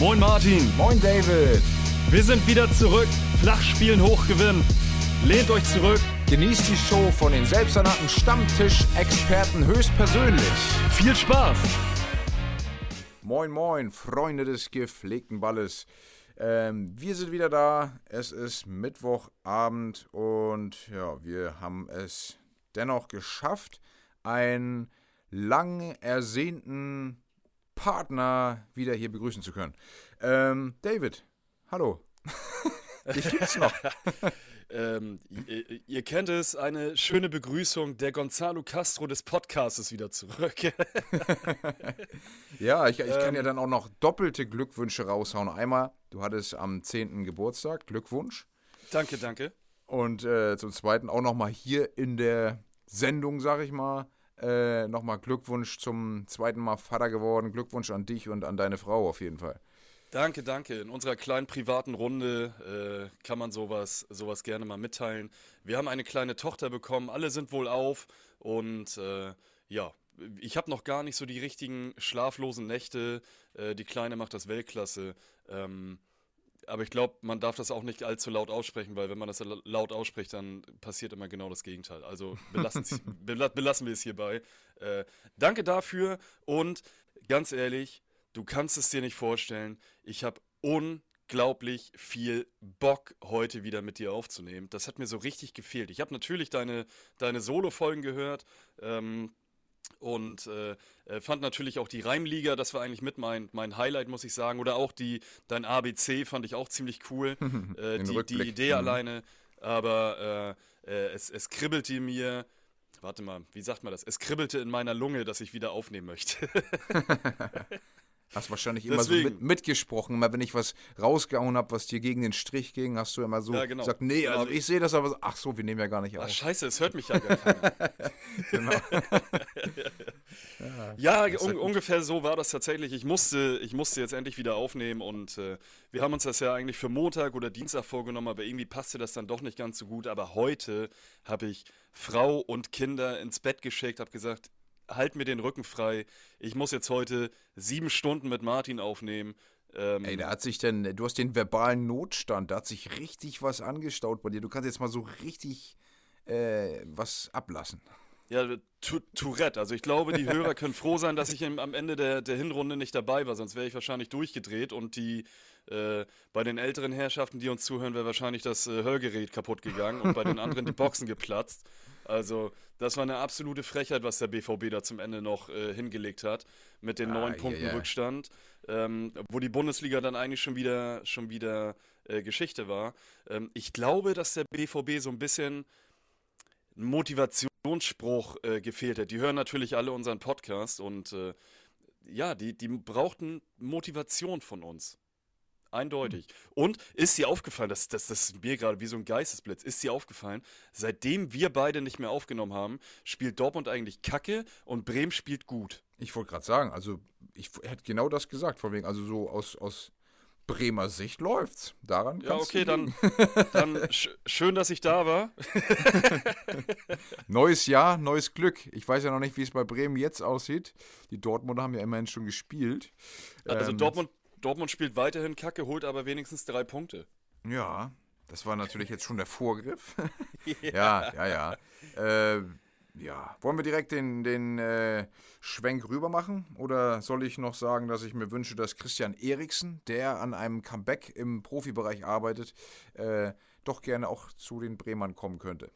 Moin Martin. Moin David. Wir sind wieder zurück. Flachspielen hochgewinnen. Lehnt euch zurück. Genießt die Show von den selbsternannten Stammtisch-Experten höchstpersönlich. Viel Spaß. Moin, moin, Freunde des gepflegten Balles. Ähm, wir sind wieder da. Es ist Mittwochabend und ja, wir haben es dennoch geschafft, einen lang ersehnten Partner wieder hier begrüßen zu können. Ähm, David, hallo. Dich gibt's noch. Ähm, ihr, ihr, kennt es, eine schöne Begrüßung. Der Gonzalo Castro des Podcasts ist wieder zurück. ja, ich, ich kann ähm, ja dann auch noch doppelte Glückwünsche raushauen. Einmal, du hattest am 10. Geburtstag, Glückwunsch. Danke, danke. Und äh, zum Zweiten auch nochmal hier in der Sendung, sag ich mal, äh, nochmal Glückwunsch zum zweiten Mal Vater geworden. Glückwunsch an dich und an deine Frau auf jeden Fall. Danke, danke. In unserer kleinen privaten Runde äh, kann man sowas, sowas gerne mal mitteilen. Wir haben eine kleine Tochter bekommen, alle sind wohl auf und äh, ja, ich habe noch gar nicht so die richtigen schlaflosen Nächte. Äh, die Kleine macht das Weltklasse. Ähm, aber ich glaube, man darf das auch nicht allzu laut aussprechen, weil wenn man das laut ausspricht, dann passiert immer genau das Gegenteil. Also belassen wir es hierbei. Äh, danke dafür und ganz ehrlich, du kannst es dir nicht vorstellen. Ich habe unglaublich viel Bock, heute wieder mit dir aufzunehmen. Das hat mir so richtig gefehlt. Ich habe natürlich deine, deine Solo-Folgen gehört. Ähm, und äh, äh, fand natürlich auch die Reimliga, das war eigentlich mit mein, mein Highlight, muss ich sagen. Oder auch die, dein ABC fand ich auch ziemlich cool. äh, die, die, Idee mhm. alleine. Aber äh, äh, es, es kribbelte mir, warte mal, wie sagt man das? Es kribbelte in meiner Lunge, dass ich wieder aufnehmen möchte. Hast wahrscheinlich immer Deswegen. so mit, mitgesprochen. Immer wenn ich was rausgehauen habe, was dir gegen den Strich ging, hast du immer so ja, genau. gesagt, nee, also, also ich sehe das aber so, ach so, wir nehmen ja gar nicht auf. Ach, scheiße, es hört mich ja gar keiner. genau. ja, ja un ungefähr so war das tatsächlich. Ich musste, ich musste jetzt endlich wieder aufnehmen und äh, wir haben uns das ja eigentlich für Montag oder Dienstag vorgenommen, aber irgendwie passte das dann doch nicht ganz so gut. Aber heute habe ich Frau und Kinder ins Bett geschickt, habe gesagt, halt mir den Rücken frei. Ich muss jetzt heute sieben Stunden mit Martin aufnehmen. Ähm, Ey, da hat sich denn, du hast den verbalen Notstand, da hat sich richtig was angestaut bei dir. Du kannst jetzt mal so richtig äh, was ablassen. Ja, Tourette. Also ich glaube, die Hörer können froh sein, dass ich am Ende der, der Hinrunde nicht dabei war, sonst wäre ich wahrscheinlich durchgedreht und die äh, bei den älteren Herrschaften, die uns zuhören, wäre wahrscheinlich das äh, Hörgerät kaputt gegangen und bei den anderen die Boxen geplatzt. Also, das war eine absolute Frechheit, was der BVB da zum Ende noch äh, hingelegt hat, mit den ah, neun Punkten yeah. Rückstand, ähm, wo die Bundesliga dann eigentlich schon wieder, schon wieder äh, Geschichte war. Ähm, ich glaube, dass der BVB so ein bisschen Motivationsspruch äh, gefehlt hat. Die hören natürlich alle unseren Podcast und äh, ja, die, die brauchten Motivation von uns. Eindeutig. Und ist dir aufgefallen, das, das, das ist mir gerade wie so ein Geistesblitz, ist dir aufgefallen, seitdem wir beide nicht mehr aufgenommen haben, spielt Dortmund eigentlich Kacke und Bremen spielt gut. Ich wollte gerade sagen, also ich hätte genau das gesagt, von wegen, also so aus, aus Bremer Sicht läuft's. Daran Ja, okay, dann, dann sch schön, dass ich da war. neues Jahr, neues Glück. Ich weiß ja noch nicht, wie es bei Bremen jetzt aussieht. Die Dortmunder haben ja immerhin schon gespielt. Also ähm, Dortmund Dortmund spielt weiterhin Kacke, holt aber wenigstens drei Punkte. Ja, das war natürlich jetzt schon der Vorgriff. ja, ja, ja. Ja. Äh, ja. Wollen wir direkt den, den äh, Schwenk rüber machen? Oder soll ich noch sagen, dass ich mir wünsche, dass Christian Eriksen, der an einem Comeback im Profibereich arbeitet, äh, doch gerne auch zu den Bremern kommen könnte?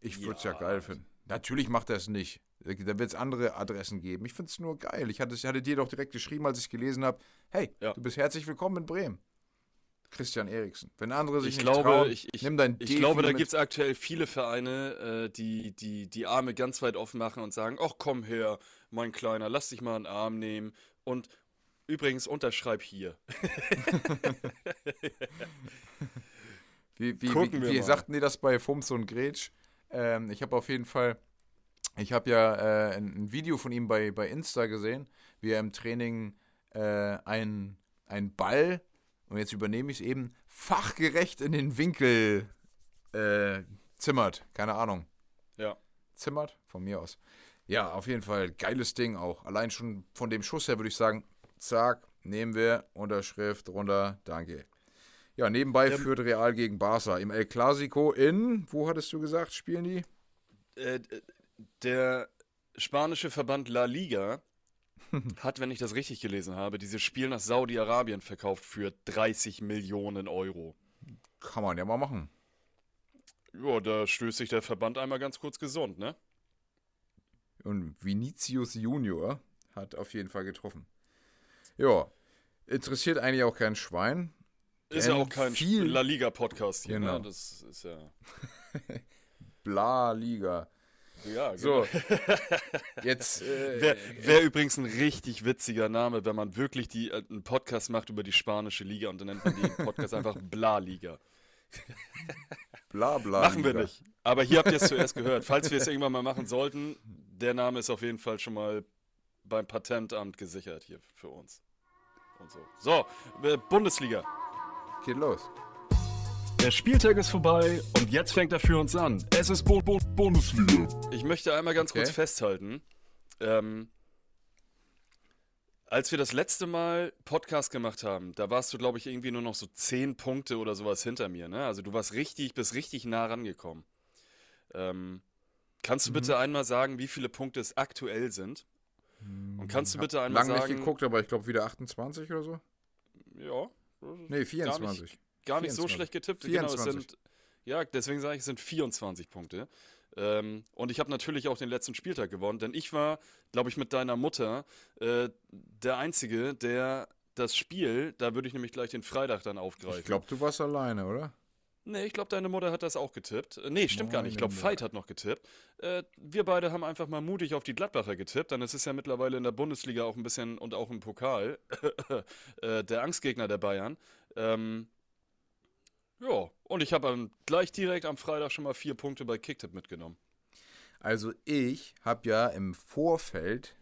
Ich würde es ja, ja geil finden. Natürlich macht er es nicht. Da wird es andere Adressen geben. Ich finde es nur geil. Ich hatte, ich hatte dir doch direkt geschrieben, als ich es gelesen habe: Hey, ja. du bist herzlich willkommen in Bremen. Christian Eriksen. Wenn andere sich ich nicht glaube, trauen, ich, ich, nimm dein Ich glaube, da gibt es aktuell viele Vereine, äh, die, die die Arme ganz weit offen machen und sagen: Ach, komm her, mein Kleiner, lass dich mal einen Arm nehmen. Und übrigens, unterschreib hier. wie wie, wie, wie sagten die das bei Fums und Gretsch? Ähm, ich habe auf jeden Fall ich habe ja äh, ein, Video von ihm bei, bei Insta gesehen, wie er im Training äh, einen Ball, und jetzt übernehme ich es eben, fachgerecht in den Winkel äh, zimmert. Keine Ahnung. Ja. Zimmert? Von mir aus. Ja, auf jeden Fall geiles Ding auch. Allein schon von dem Schuss her würde ich sagen, zack, Nehmen wir. Unterschrift runter. Danke. Ja, nebenbei ähm, führt Real gegen Barca im El Clasico in, wo hattest du gesagt, spielen die? Äh, der spanische Verband La Liga hat, wenn ich das richtig gelesen habe, dieses Spiel nach Saudi-Arabien verkauft für 30 Millionen Euro. Kann man ja mal machen. Ja, da stößt sich der Verband einmal ganz kurz gesund, ne? Und Vinicius Junior hat auf jeden Fall getroffen. Ja, interessiert eigentlich auch kein Schwein. Ist ja auch kein viel La Liga Podcast hier, ne? genau. ne? Das ist ja. Bla Liga. Ja, genau. So. Jetzt. Äh, Wäre wär übrigens ein richtig witziger Name, wenn man wirklich die, äh, einen Podcast macht über die spanische Liga und dann nennt man den Podcast einfach Bla Liga. Bla bla. Machen wir nicht. Aber hier habt ihr es zuerst gehört. Falls wir es irgendwann mal machen sollten, der Name ist auf jeden Fall schon mal beim Patentamt gesichert hier für uns. Und so. So, äh, Bundesliga. Geht los. Der Spieltag ist vorbei und jetzt fängt er für uns an. Es ist Bo Bo Bundesliga. Ich möchte einmal ganz okay. kurz festhalten. Ähm, als wir das letzte Mal Podcast gemacht haben, da warst du, glaube ich, irgendwie nur noch so zehn Punkte oder sowas hinter mir. Ne? Also du warst richtig, bist richtig nah rangekommen. Ähm, kannst du mhm. bitte einmal sagen, wie viele Punkte es aktuell sind? Und kannst du bitte einmal sagen... Lange nicht geguckt, aber ich glaube wieder 28 oder so. Ja. Nee, 24. Gar nicht, so schlecht getippt. 24. Genau, sind, ja, deswegen sage ich, es sind 24 Punkte. Ähm, und ich habe natürlich auch den letzten Spieltag gewonnen, denn ich war, glaube ich, mit deiner Mutter äh, der Einzige, der das Spiel, da würde ich nämlich gleich den Freitag dann aufgreifen. Ich glaube, du warst alleine, oder? Nee, ich glaube, deine Mutter hat das auch getippt. Äh, nee, stimmt Meine gar nicht. Ich glaube, Veit hat noch getippt. Äh, wir beide haben einfach mal mutig auf die Gladbacher getippt, denn es ist ja mittlerweile in der Bundesliga auch ein bisschen und auch im Pokal äh, der Angstgegner der Bayern. Ähm, ja, und ich habe gleich direkt am Freitag schon mal vier Punkte bei Kicktip mitgenommen. Also ich habe ja im Vorfeld,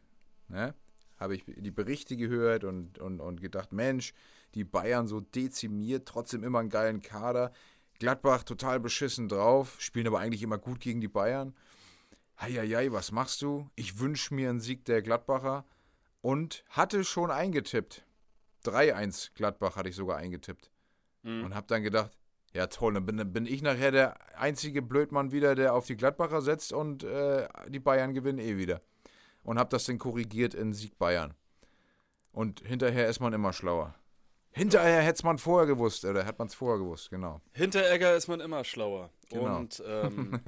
ne, habe ich die Berichte gehört und, und, und gedacht, Mensch, die Bayern so dezimiert, trotzdem immer einen geilen Kader. Gladbach total beschissen drauf, spielen aber eigentlich immer gut gegen die Bayern. Heieiei, was machst du? Ich wünsche mir einen Sieg der Gladbacher und hatte schon eingetippt. 3-1 Gladbach hatte ich sogar eingetippt. Mhm. Und habe dann gedacht, ja, toll. Dann bin, bin, ich nachher der einzige Blödmann wieder, der auf die Gladbacher setzt und äh, die Bayern gewinnen eh wieder. Und hab das dann korrigiert in Sieg Bayern. Und hinterher ist man immer schlauer. Hinterher hätte man vorher gewusst, oder hat man es vorher gewusst, genau. Hinteregger ist man immer schlauer. Genau. Und ähm,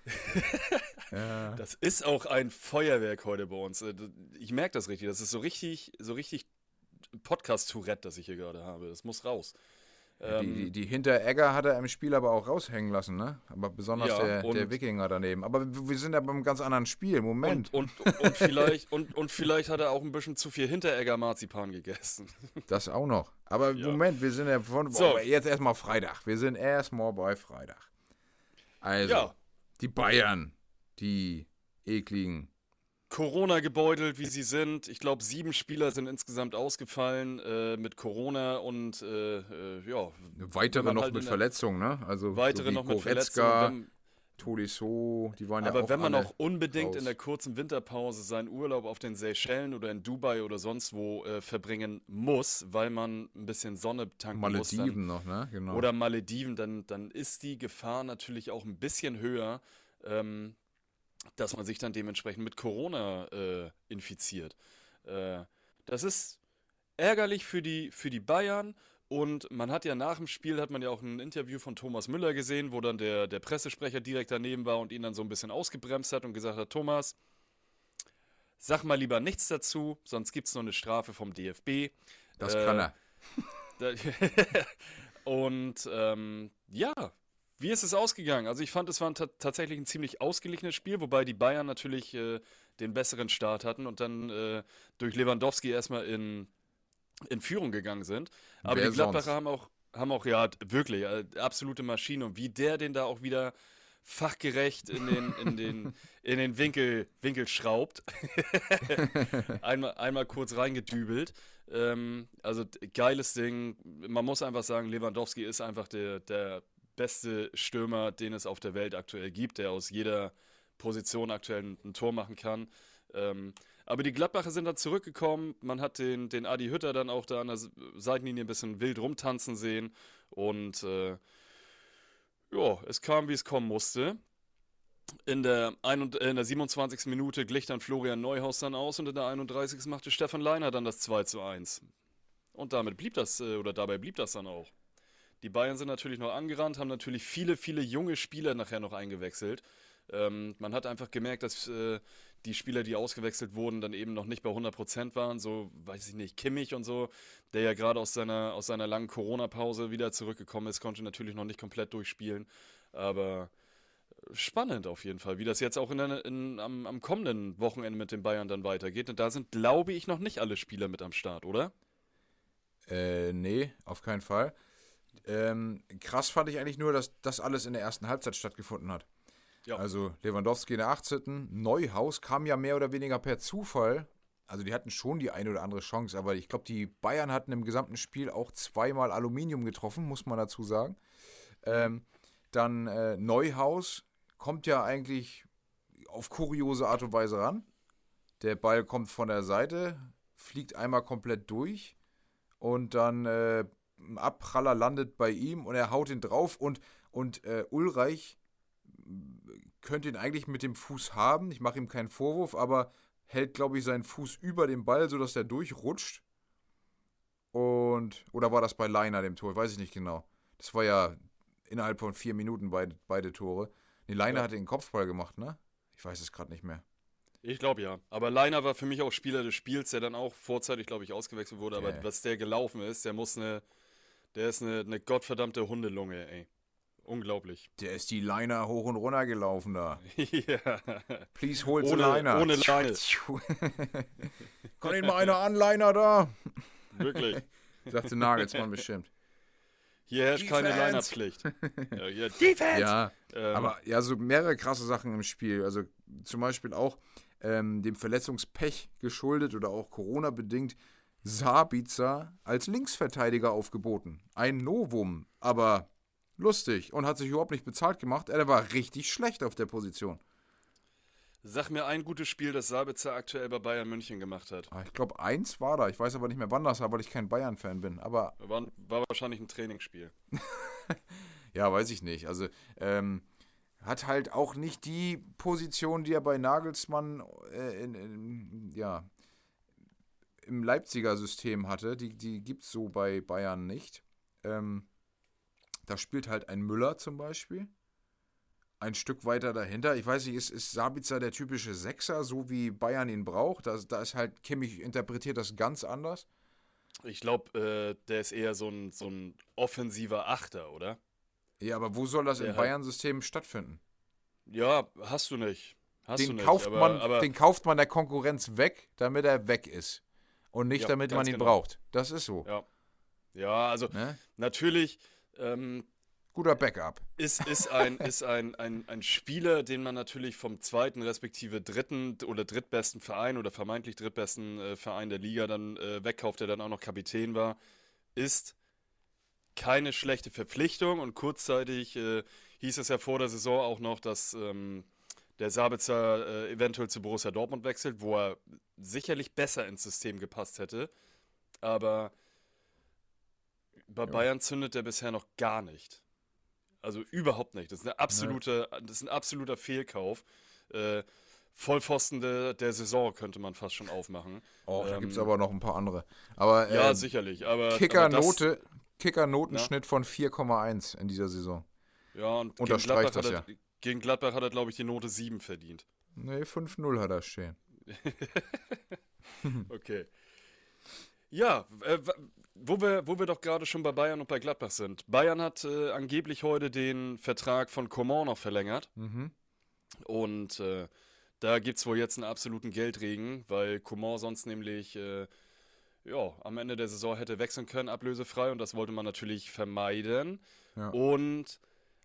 ja. das ist auch ein Feuerwerk heute bei uns. Äh, ich merke das richtig. Das ist so richtig, so richtig Podcast-Tourette, das ich hier gerade habe. Das muss raus. Ähm, die, die, Hinteregger hat er im Spiel aber auch raushängen lassen, ne? Aber besonders ja, der, der, Wikinger daneben. Aber wir sind ja beim ganz anderen Spiel. Moment. Und, und, und vielleicht, und, und vielleicht hat er auch ein bisschen zu viel Hinteregger-Marzipan gegessen. Das auch noch. Aber ja. Moment, wir sind ja von. So. jetzt erstmal Freitag. Wir sind erstmal bei Freitag. Also, ja. die Bayern, die ekligen Corona gebeutelt, wie sie sind. Ich glaube, sieben Spieler sind insgesamt ausgefallen äh, mit Corona und äh, äh, ja. Weitere noch halt mit Verletzungen, ne? Also weitere so noch mit Verletzungen. Tolisso, die waren ja Aber wenn man auch unbedingt raus. in der kurzen Winterpause seinen Urlaub auf den Seychellen oder in Dubai oder sonst wo äh, verbringen muss, weil man ein bisschen Sonne tanken Malediven muss. Malediven noch, ne? Genau. Oder Malediven, dann, dann ist die Gefahr natürlich auch ein bisschen höher, ähm, dass man sich dann dementsprechend mit Corona äh, infiziert. Äh, das ist ärgerlich für die, für die Bayern. Und man hat ja nach dem Spiel, hat man ja auch ein Interview von Thomas Müller gesehen, wo dann der, der Pressesprecher direkt daneben war und ihn dann so ein bisschen ausgebremst hat und gesagt hat, Thomas, sag mal lieber nichts dazu, sonst gibt es noch eine Strafe vom DFB. Das äh, kann er. und ähm, ja, wie ist es ausgegangen? Also ich fand, es war tatsächlich ein ziemlich ausgeglichenes Spiel, wobei die Bayern natürlich äh, den besseren Start hatten und dann äh, durch Lewandowski erstmal in, in Führung gegangen sind. Aber Wer die Gladbacher sonst? haben auch, haben auch, ja, wirklich, äh, absolute Maschine. Und wie der den da auch wieder fachgerecht in den, in den, in den Winkel, Winkel schraubt. einmal, einmal kurz reingedübelt. Ähm, also geiles Ding. Man muss einfach sagen, Lewandowski ist einfach der, der beste Stürmer, den es auf der Welt aktuell gibt, der aus jeder Position aktuell ein, Tor machen kann. Ähm, Aber die Gladbacher sind dann zurückgekommen. Man hat den, den Adi Hütter dann auch da an der Seitenlinie ein bisschen wild rumtanzen sehen. Und äh, ja, es kam, wie es kommen musste. In der, ein, äh, in der 27. Minute glich dann Florian Neuhaus dann aus und in der 31. machte Stefan Leiner dann das 2 zu 1. Und damit blieb das, äh, oder dabei blieb das dann auch. Die Bayern sind natürlich noch angerannt, haben natürlich viele, viele junge Spieler nachher noch eingewechselt. Ähm, man hat einfach gemerkt, dass äh, die Spieler, die ausgewechselt wurden, dann eben noch nicht bei 100% waren. So, weiß ich nicht, Kimmich und so, der ja gerade aus seiner, aus seiner langen Corona-Pause wieder zurückgekommen ist, konnte natürlich noch nicht komplett durchspielen. Aber spannend auf jeden Fall, wie das jetzt auch in in, am, am, kommenden Wochenende mit den Bayern dann weitergeht. Und da sind, glaube ich, noch nicht alle Spieler mit am Start, oder? Äh, nee, auf keinen Fall. Ähm, krass fand ich eigentlich nur, dass das alles in der ersten Halbzeit stattgefunden hat. Ja. Also Lewandowski in der 18. Neuhaus kam ja mehr oder weniger per Zufall. Also die hatten schon die eine oder andere Chance, aber ich glaube, die Bayern hatten im gesamten Spiel auch zweimal Aluminium getroffen, muss man dazu sagen. Ähm, dann äh, Neuhaus kommt ja eigentlich auf kuriose Art und Weise ran. Der Ball kommt von der Seite, fliegt einmal komplett durch und dann äh, Abpraller landet bei ihm und er haut ihn drauf und, und äh, Ulreich könnte ihn eigentlich mit dem Fuß haben. Ich mache ihm keinen Vorwurf, aber hält, glaube ich, seinen Fuß über den Ball, sodass er durchrutscht. Und, oder war das bei Leiner, dem Tor? Weiß ich nicht genau. Das war ja innerhalb von vier Minuten beide, beide Tore. Nee, Leiner ja. hat den Kopfball gemacht, ne? Ich weiß es gerade nicht mehr. Ich glaube ja. Aber Leiner war für mich auch Spieler des Spiels, der dann auch vorzeitig, glaube ich, ausgewechselt wurde. Aber yeah. was der gelaufen ist, der muss eine, der ist eine, eine gottverdammte Hundelunge, ey. Unglaublich. Der ist die Liner hoch und runter gelaufen da. ja. Please hold ohne, the Liner. Ohne Leine. Kann ihn mal einer anliner da? Wirklich. Sagte Nagelsmann bestimmt. Hier herrscht keine Linerpflicht. ja, ja, Defense! Ja, ähm. aber ja, so mehrere krasse Sachen im Spiel. Also zum Beispiel auch ähm, dem Verletzungspech geschuldet oder auch Corona-bedingt Sabitzer als Linksverteidiger aufgeboten. Ein Novum, aber lustig und hat sich überhaupt nicht bezahlt gemacht. Er war richtig schlecht auf der Position. Sag mir ein gutes Spiel, das Sabitzer aktuell bei Bayern München gemacht hat. Ah, ich glaube, eins war da. Ich weiß aber nicht mehr, wann das war, weil ich kein Bayern-Fan bin. Aber war, war, wahrscheinlich ein Trainingsspiel. ja, weiß ich nicht. Also, ähm, hat halt auch nicht die Position, die er bei Nagelsmann äh, in, in, ja, im Leipziger System hatte. Die, die gibt es so bei Bayern nicht. Ähm, da spielt halt ein Müller zum Beispiel. Ein Stück weiter dahinter. Ich weiß nicht, ist, ist Sabitzer der typische Sechser, so wie Bayern ihn braucht? Da, da ist halt, Kimmich interpretiert das ganz anders. Ich glaube, äh, der ist eher so ein, so ein offensiver Achter, oder? Ja, aber wo soll das der im Bayern-System stattfinden? Ja, hast du nicht. Hast den, du nicht, kauft aber, man, aber den kauft man der Konkurrenz weg, damit er weg ist. Und nicht, ja, damit man ihn genau. braucht. Das ist so. Ja, ja also ne? natürlich ähm, Guter Backup. Ist, ist, ein, ist ein, ein, ein Spieler, den man natürlich vom zweiten respektive dritten oder drittbesten Verein oder vermeintlich drittbesten äh, Verein der Liga dann äh, wegkauft, der dann auch noch Kapitän war, ist keine schlechte Verpflichtung und kurzzeitig äh, hieß es ja vor der Saison auch noch, dass ähm, der Sabitzer äh, eventuell zu Borussia Dortmund wechselt, wo er sicherlich besser ins System gepasst hätte. Aber bei ja. Bayern zündet er bisher noch gar nicht. Also überhaupt nicht. Das ist, eine absolute, ja. das ist ein absoluter Fehlkauf. Äh, Vollpfosten de, der Saison könnte man fast schon aufmachen. Oh, ähm, da gibt es aber noch ein paar andere. Aber, ja, ähm, sicherlich. Aber, Kicker-Note, Kicker-Notenschnitt von 4,1 in dieser Saison. Ja, und Unterstreicht das ja. Gegen Gladbach hat er, glaube ich, die Note 7 verdient. Nee, 5-0 hat er stehen. okay. Ja, äh, wo wir, wo wir doch gerade schon bei Bayern und bei Gladbach sind. Bayern hat äh, angeblich heute den Vertrag von Coman noch verlängert. Mhm. Und äh, da gibt es wohl jetzt einen absoluten Geldregen, weil Coman sonst nämlich äh, ja, am Ende der Saison hätte wechseln können, ablösefrei. Und das wollte man natürlich vermeiden. Ja. Und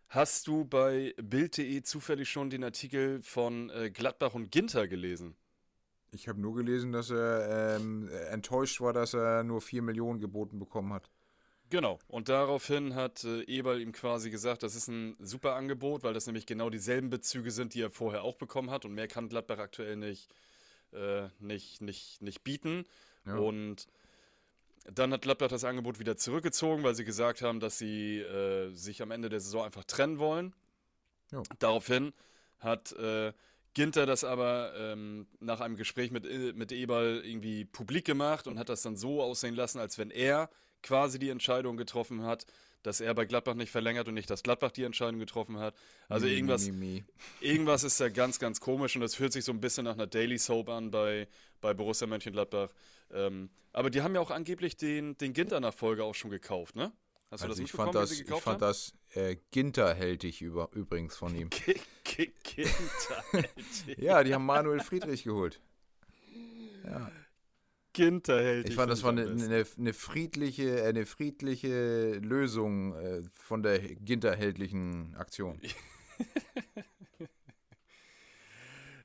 hast du bei Bild.de zufällig schon den Artikel von äh, Gladbach und Ginter gelesen? Ich habe nur gelesen, dass er ähm, enttäuscht war, dass er nur 4 Millionen geboten bekommen hat. Genau. Und daraufhin hat äh, Eberl ihm quasi gesagt, das ist ein super Angebot, weil das nämlich genau dieselben Bezüge sind, die er vorher auch bekommen hat. Und mehr kann Gladbach aktuell nicht, äh, nicht, nicht, nicht bieten. Ja. Und dann hat Gladbach das Angebot wieder zurückgezogen, weil sie gesagt haben, dass sie äh, sich am Ende der Saison einfach trennen wollen. Ja. Daraufhin hat äh, Ginter das aber ähm, nach einem Gespräch mit, äh, mit Eberl irgendwie publik gemacht und hat das dann so aussehen lassen, als wenn er quasi die Entscheidung getroffen hat, dass er bei Gladbach nicht verlängert und nicht, dass Gladbach die Entscheidung getroffen hat. Also mi, irgendwas, mi, mi. irgendwas ist da ganz, ganz komisch und das fühlt sich so ein bisschen nach einer Daily Soap an bei, bei Borussia Mönchengladbach. Ähm, aber die haben ja auch angeblich den, den Ginter-Nachfolger auch schon gekauft, ne? Hast du Also das ich mitbekommen, fand das, ich fand haben? das äh, Ginterhältig über, übrigens von ihm. Ginter. Ja, die haben Manuel Friedrich geholt. Ja. Ginter hält. Ich fand, das war eine, eine, eine friedliche, äh, eine friedliche Lösung äh, von der Ginterhältlichen Aktion.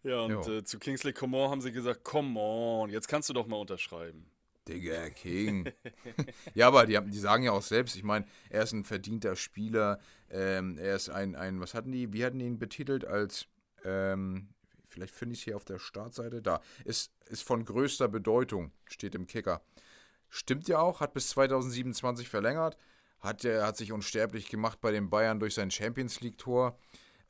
Ja, und äh, zu Kingsley Coman haben sie gesagt, come on, jetzt kannst du doch mal unterschreiben. Digga, King. ja, aber die, haben, die sagen ja auch selbst, ich meine, er ist ein verdienter Spieler, ähm, er ist ein, ein, was hatten die, wie hatten die ihn betitelt als, ähm, vielleicht finde ich es hier auf der Startseite, da, ist, ist von größter Bedeutung, steht im Kicker. Stimmt ja auch, hat bis 2027 verlängert, hat, er hat sich unsterblich gemacht bei den Bayern durch sein Champions League-Tor.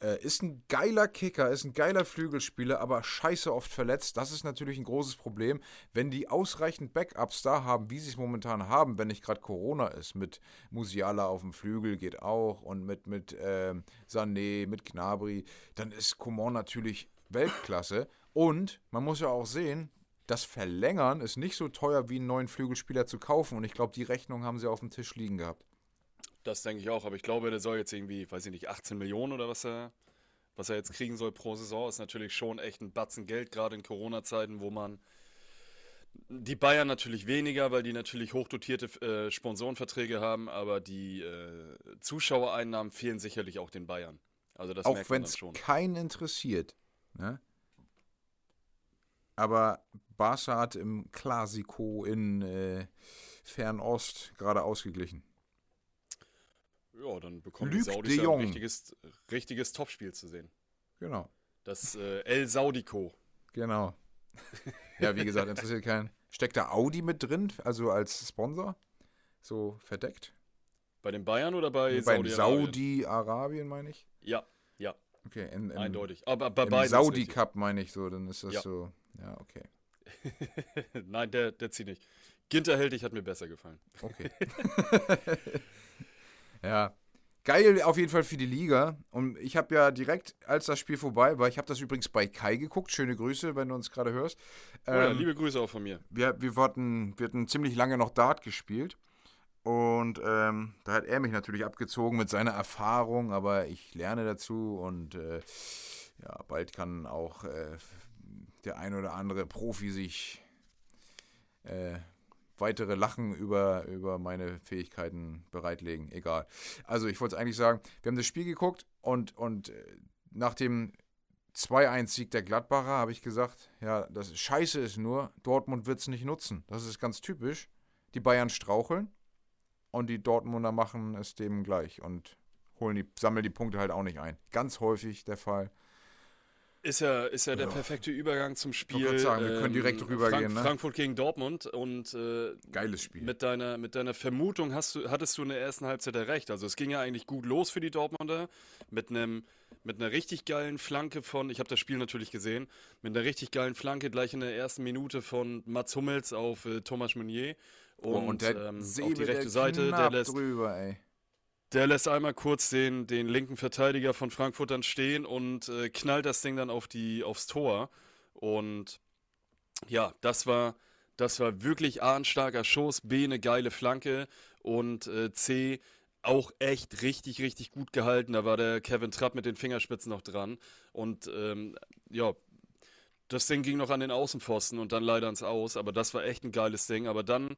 Äh, ist ein geiler Kicker, ist ein geiler Flügelspieler, aber scheiße oft verletzt. Das ist natürlich ein großes Problem. Wenn die ausreichend Backups da haben, wie sie es momentan haben, wenn nicht gerade Corona ist, mit Musiala auf dem Flügel geht auch und mit, mit ähm, Sané, mit Gnabry, dann ist Coman natürlich Weltklasse. Und man muss ja auch sehen, das Verlängern ist nicht so teuer wie einen neuen Flügelspieler zu kaufen. Und ich glaube, die Rechnung haben sie auf dem Tisch liegen gehabt. Das denke ich auch, aber ich glaube, der soll jetzt irgendwie, weiß ich nicht, 18 Millionen oder was er, was er jetzt kriegen soll pro Saison, ist natürlich schon echt ein Batzen Geld, gerade in Corona-Zeiten, wo man die Bayern natürlich weniger, weil die natürlich hochdotierte äh, Sponsorenverträge haben, aber die äh, Zuschauereinnahmen fehlen sicherlich auch den Bayern. Also das auch wenn es keinen interessiert. Ne? Aber Barca hat im Clasico in äh, Fernost gerade ausgeglichen. Ja, dann bekommen Luc die Saudis ein richtiges, richtiges Topspiel zu sehen. Genau, Das äh, El Saudico. genau. ja, wie gesagt, interessiert keinen. Steckt da Audi mit drin, also als Sponsor? So verdeckt? Bei den Bayern oder bei Nee, Saudi-Arabien? Saudi-Arabien meine ich. Ja, Okay, in, im, eindeutig. Aber bei beiden Saudi. Cup meine ich so, dann ist das Ja. so. Ja, okay. Nein, der, der zieht nicht. Ginter Heldig hat mir besser gefallen. Okay. ja. Geil auf jeden Fall für die Liga. Und ich habe ja direkt, als das Spiel vorbei war, ich habe das übrigens bei Kai geguckt. Schöne Grüße, wenn du uns gerade hörst. Oh ja, Ähm, liebe Grüße auch von mir. wir, wir, hatten, wir hatten ziemlich lange noch Dart gespielt. Und ähm, da hat er mich natürlich abgezogen mit seiner Erfahrung, aber ich lerne dazu und äh, ja, bald kann auch äh, der ein oder andere Profi sich äh, weitere Lachen über, über meine Fähigkeiten bereitlegen. Egal. Also ich wollte es eigentlich sagen, wir haben das Spiel geguckt und, und äh, nach dem 2-1-Sieg der Gladbacher habe ich gesagt, ja, das Scheiße ist nur, Dortmund wird es nicht nutzen. Das ist ganz typisch. Die Bayern straucheln und die Dortmunder machen es dem gleich und holen die, sammeln die Punkte halt auch nicht ein. Ganz häufig der Fall. Ist ja, ist ja der Ja. perfekte Übergang zum Spiel. grad sagen, wir können direkt rübergehen, ne? Frankfurt gegen Dortmund und äh, Geiles Spiel. mit deiner, mit deiner Vermutung hast du, hattest du in der ersten Halbzeit ja recht. Also es ging ja eigentlich gut los für die Dortmunder mit einem mit einer richtig geilen Flanke von, ich habe das Spiel natürlich gesehen, mit einer richtig geilen Flanke gleich in der ersten Minute von Mats Hummels auf äh, Thomas Meunier und, und der ähm, auf die rechte Seite, der lässt, drüber, der lässt einmal kurz den, den linken Verteidiger von Frankfurt dann stehen und äh, knallt das Ding dann auf die, aufs Tor. Und ja, das war, das war wirklich A, ein starker Schuss, B, eine geile Flanke und äh, C, auch echt richtig, richtig gut gehalten. Da war der Kevin Trapp mit den Fingerspitzen noch dran. Und ähm, ja, das Ding ging noch an den Außenpfosten und dann leider ins Aus. Aber das war echt ein geiles Ding. Aber dann,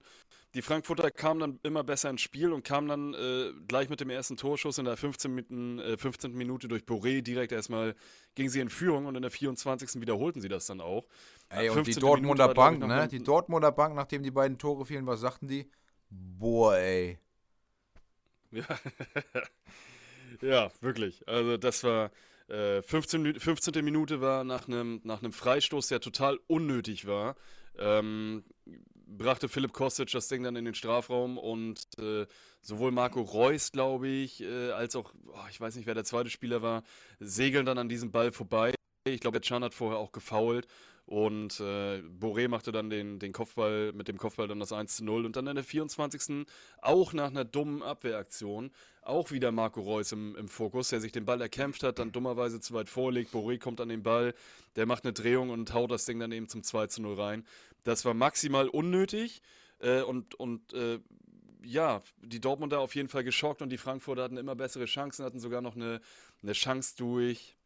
die Frankfurter kamen dann immer besser ins Spiel und kamen dann äh, gleich mit dem ersten Torschuss in der 15. Minuten, äh, 15. Minute durch Boré direkt erstmal gingen sie in Führung und in der 24. wiederholten sie das dann auch. Ey, und die 15. Dortmunder Minute Bank, ne? Die Dortmunder Bank, nachdem die beiden Tore fielen, was sagten die? Boah, ey. Ja. ja, wirklich. Also das war, Äh, 15, 15. Minute war nach einem nach Freistoß, der total unnötig war. Ähm, brachte Philipp Kostic das Ding dann in den Strafraum und äh, sowohl Marco Reus, glaube ich, äh, als auch, oh, ich weiß nicht, wer der zweite Spieler war, segeln dann an diesem Ball vorbei. Ich glaube, der Can hat vorher auch gefoult und äh, Boré machte dann den, den Kopfball, mit dem Kopfball dann das 1 zu 0 und dann in der 24. auch nach einer dummen Abwehraktion auch wieder Marco Reus im, im Fokus, der sich den Ball erkämpft hat, dann dummerweise zu weit vorlegt. Boré kommt an den Ball, der macht eine Drehung und haut das Ding dann eben zum 2 zu 0 rein. Das war maximal unnötig äh, und, und äh, ja, die Dortmunder auf jeden Fall geschockt und die Frankfurter hatten immer bessere Chancen, hatten sogar noch eine, eine Chance durch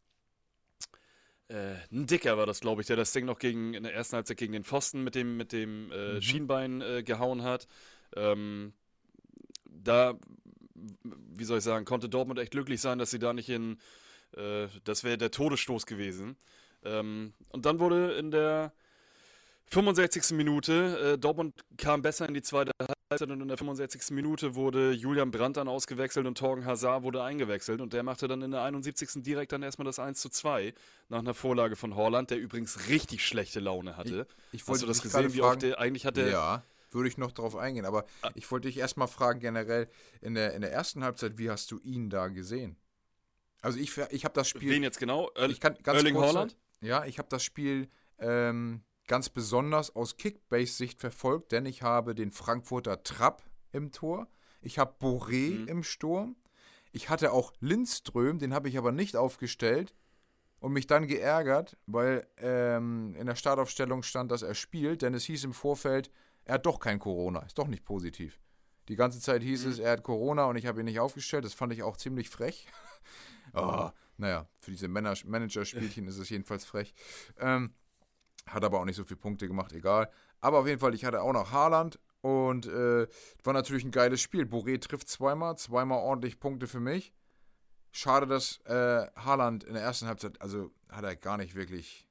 äh, ein Dicker war das, glaube ich, der das Ding noch gegen, in der ersten Halbzeit gegen den Pfosten mit dem, mit dem äh, mhm. Schienbein äh, gehauen hat. Ähm, da, wie soll ich sagen, konnte Dortmund echt glücklich sein, dass sie da nicht in, äh, das wäre der Todesstoß gewesen. Ähm, und dann wurde in der 65. Minute, äh, Dortmund kam besser in die zweite Halbzeit und in der 65. Minute wurde Julian Brandt dann ausgewechselt und Torgen Hazard wurde eingewechselt und der machte dann in der 71. direkt dann erstmal das 1 zu 2 nach einer Vorlage von Holland, der übrigens richtig schlechte Laune hatte. Ich, ich wollte Hast du das gesehen, wie fragen, der, eigentlich hatte Ja, würde ich noch darauf eingehen, aber ah. ich wollte dich erstmal fragen generell in der, in der ersten Halbzeit, wie hast du ihn da gesehen? Also ich, ich habe das Spiel... Wen jetzt genau? Erl ich kann, ganz Erling kurz, Haaland? Ja, ich habe das Spiel... Ähm, ganz besonders aus Kickbase-Sicht verfolgt, denn ich habe den Frankfurter Trapp im Tor, ich habe Boré mhm. im Sturm, ich hatte auch Lindström, den habe ich aber nicht aufgestellt und mich dann geärgert, weil ähm, in der Startaufstellung stand, dass er spielt, denn es hieß im Vorfeld, er hat doch kein Corona, ist doch nicht positiv. Die ganze Zeit hieß mhm. es, er hat Corona und ich habe ihn nicht aufgestellt. Das fand ich auch ziemlich frech. oh, naja, für diese Manager-Spielchen ist es jedenfalls frech. Ähm, hat aber auch nicht so viele Punkte gemacht, egal. Aber auf jeden Fall, ich hatte auch noch Haaland und äh, war natürlich ein geiles Spiel. Boré trifft zweimal, zweimal ordentlich Punkte für mich. Schade, dass äh, Haaland in der ersten Halbzeit, also hat er gar nicht wirklich.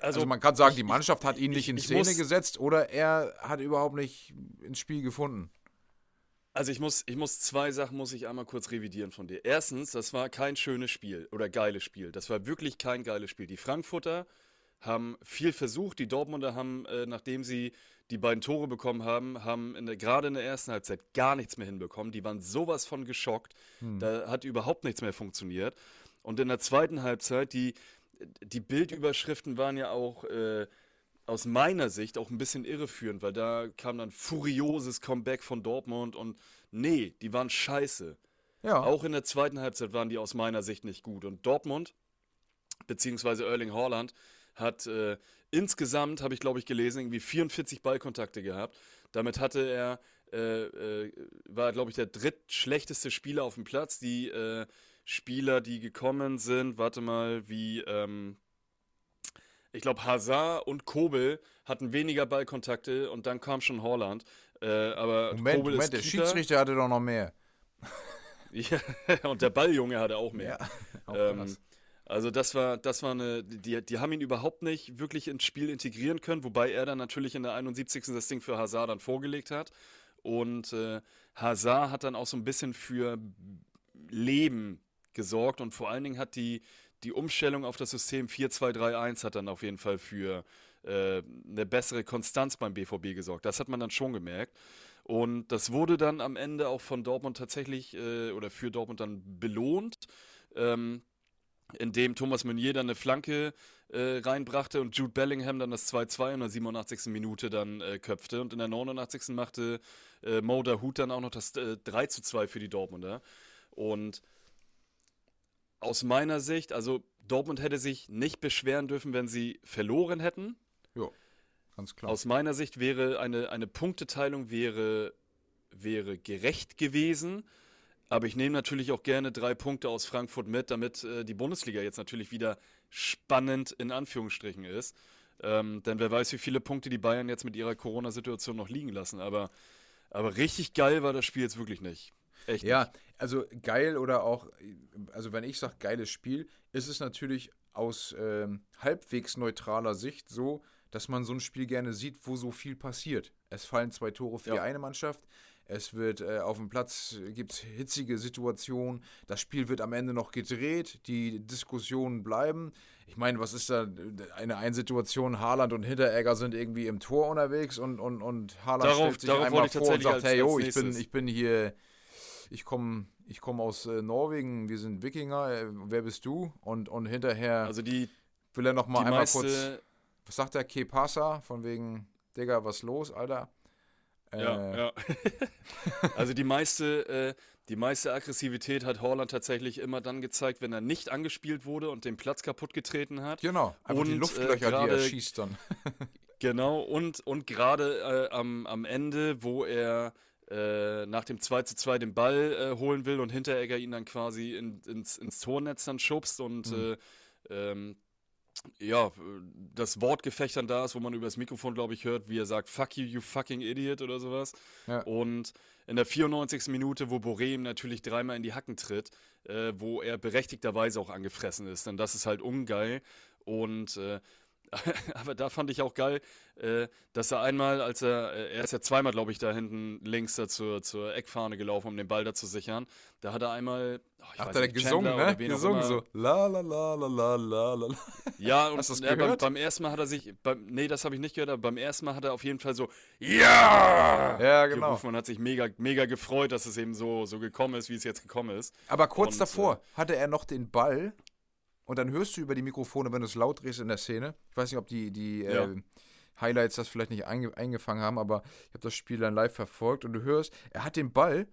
Also, also man kann sagen, die Mannschaft hat ihn nicht in Szene gesetzt oder er hat überhaupt nicht ins Spiel gefunden. Also ich muss, ich muss zwei Sachen muss ich einmal kurz revidieren von dir. Erstens, das war kein schönes Spiel oder geiles Spiel. Das war wirklich kein geiles Spiel. Die Frankfurter haben viel versucht. Die Dortmunder haben, äh, nachdem sie die beiden Tore bekommen haben, haben in der, gerade in der ersten Halbzeit gar nichts mehr hinbekommen. Die waren sowas von geschockt. Hm. Da hat überhaupt nichts mehr funktioniert. Und in der zweiten Halbzeit, die, die Bildüberschriften waren ja auch äh, aus meiner Sicht auch ein bisschen irreführend, weil da kam dann furioses Comeback von Dortmund und nee, die waren scheiße. Ja. Auch in der zweiten Halbzeit waren die aus meiner Sicht nicht gut. Und Dortmund, beziehungsweise Erling Haaland, hat äh, insgesamt, habe ich glaube ich gelesen, irgendwie 44 Ballkontakte gehabt. Damit hatte er, äh, äh, war glaube ich der drittschlechteste Spieler auf dem Platz. Die äh, Spieler, die gekommen sind, warte mal, wie, ähm, ich glaube Hazard und Kobel hatten weniger Ballkontakte und dann kam schon Holland. Äh, aber Moment, Kobel Moment, der. Schiedsrichter hatte doch noch mehr. ja, und der Balljunge hatte auch mehr. Ja, auch ähm, also das war, das war eine, die, die haben ihn überhaupt nicht wirklich ins Spiel integrieren können, wobei er dann natürlich in der 71. das Ding für Hazard dann vorgelegt hat. Und äh, Hazard hat dann auch so ein bisschen für Leben gesorgt und vor allen Dingen hat die, die Umstellung auf das System 4-2-3-1 hat dann auf jeden Fall für äh, eine bessere Konstanz beim BVB gesorgt. Das hat man dann schon gemerkt. Und das wurde dann am Ende auch von Dortmund tatsächlich äh, oder für Dortmund dann belohnt. Ähm, in dem Thomas Meunier dann eine Flanke äh, reinbrachte und Jude Bellingham dann das 2-2 in der 87. Minute dann äh, köpfte. Und in der 89. machte äh, Mo Hut dann auch noch das äh, 3-2 für die Dortmunder. Und aus meiner Sicht, also Dortmund hätte sich nicht beschweren dürfen, wenn sie verloren hätten. Ja, ganz klar. Aus meiner Sicht wäre eine, eine Punkteteilung wäre, wäre gerecht gewesen. Aber ich nehme natürlich auch gerne drei Punkte aus Frankfurt mit, damit äh, die Bundesliga jetzt natürlich wieder spannend in Anführungsstrichen ist. Ähm, denn wer weiß, wie viele Punkte die Bayern jetzt mit ihrer Corona-Situation noch liegen lassen. Aber, aber richtig geil war das Spiel jetzt wirklich nicht. Echt ja, nicht. also geil oder auch, also wenn ich sage geiles Spiel, ist es natürlich aus ähm, halbwegs neutraler Sicht so, dass man so ein Spiel gerne sieht, wo so viel passiert. Es fallen zwei Tore für ja. die eine Mannschaft, Es wird äh, auf dem Platz gibt es hitzige Situationen. Das Spiel wird am Ende noch gedreht. Die Diskussionen bleiben. Ich meine, was ist da eine Einsituation? Haaland und Hinteregger sind irgendwie im Tor unterwegs und, und, und Haaland Darauf- stellt sich einmal vor und sagt, hey, yo, ich bin, ich bin hier, ich komme ich komm aus äh, Norwegen, wir sind Wikinger, äh, wer bist du? Und, und hinterher Also die, will er noch mal einmal meiste, kurz, was sagt der Ke Pasa? Von wegen, Digga, was los, Alter? Ja, Äh, ja. also die meiste, äh, die meiste Aggressivität hat Horland tatsächlich immer dann gezeigt, wenn er nicht angespielt wurde und den Platz kaputt getreten hat. Genau, einfach die Und, äh, Luftlöcher, die er schießt dann. Genau, und, und gerade äh, am, am Ende, wo er äh, nach dem 2 zu 2 den Ball äh, holen will und Hinteregger ihn dann quasi in, ins, ins Tornetz dann schubst und Mhm. äh, ähm, ja, das Wortgefecht dann da ist, wo man über das Mikrofon, glaube ich, hört, wie er sagt, fuck you, you fucking idiot oder sowas. Ja. Und in der 94. Minute, wo Boré ihm natürlich dreimal in die Hacken tritt, äh, wo er berechtigterweise auch angefressen ist, denn das ist halt ungeil. Und äh, aber da fand ich auch geil, äh, dass er einmal, als er, äh, er ist ja zweimal, glaube ich, da hinten links da zur, zur Eckfahne gelaufen, um den Ball da zu sichern. Da hat er einmal, oh, ich Hat weiß er nicht, gesungen, Chandler ne? Gesungen so. La la la la la la la. Ja, und Hast das ja, beim, beim ersten Mal hat er sich, beim, nee, das habe ich nicht gehört, aber beim ersten Mal hat er auf jeden Fall so, ja! Ja, genau. gerufen und hat sich mega, mega gefreut, dass es eben so, so gekommen ist, wie es jetzt gekommen ist. Aber kurz Und, davor äh, hatte er noch den Ball und dann hörst du über die Mikrofone, wenn du es laut drehst in der Szene. Ich weiß nicht, ob die, die Ja. äh, Highlights das vielleicht nicht einge eingefangen haben, aber ich habe das Spiel dann live verfolgt und du hörst, er hat den Ball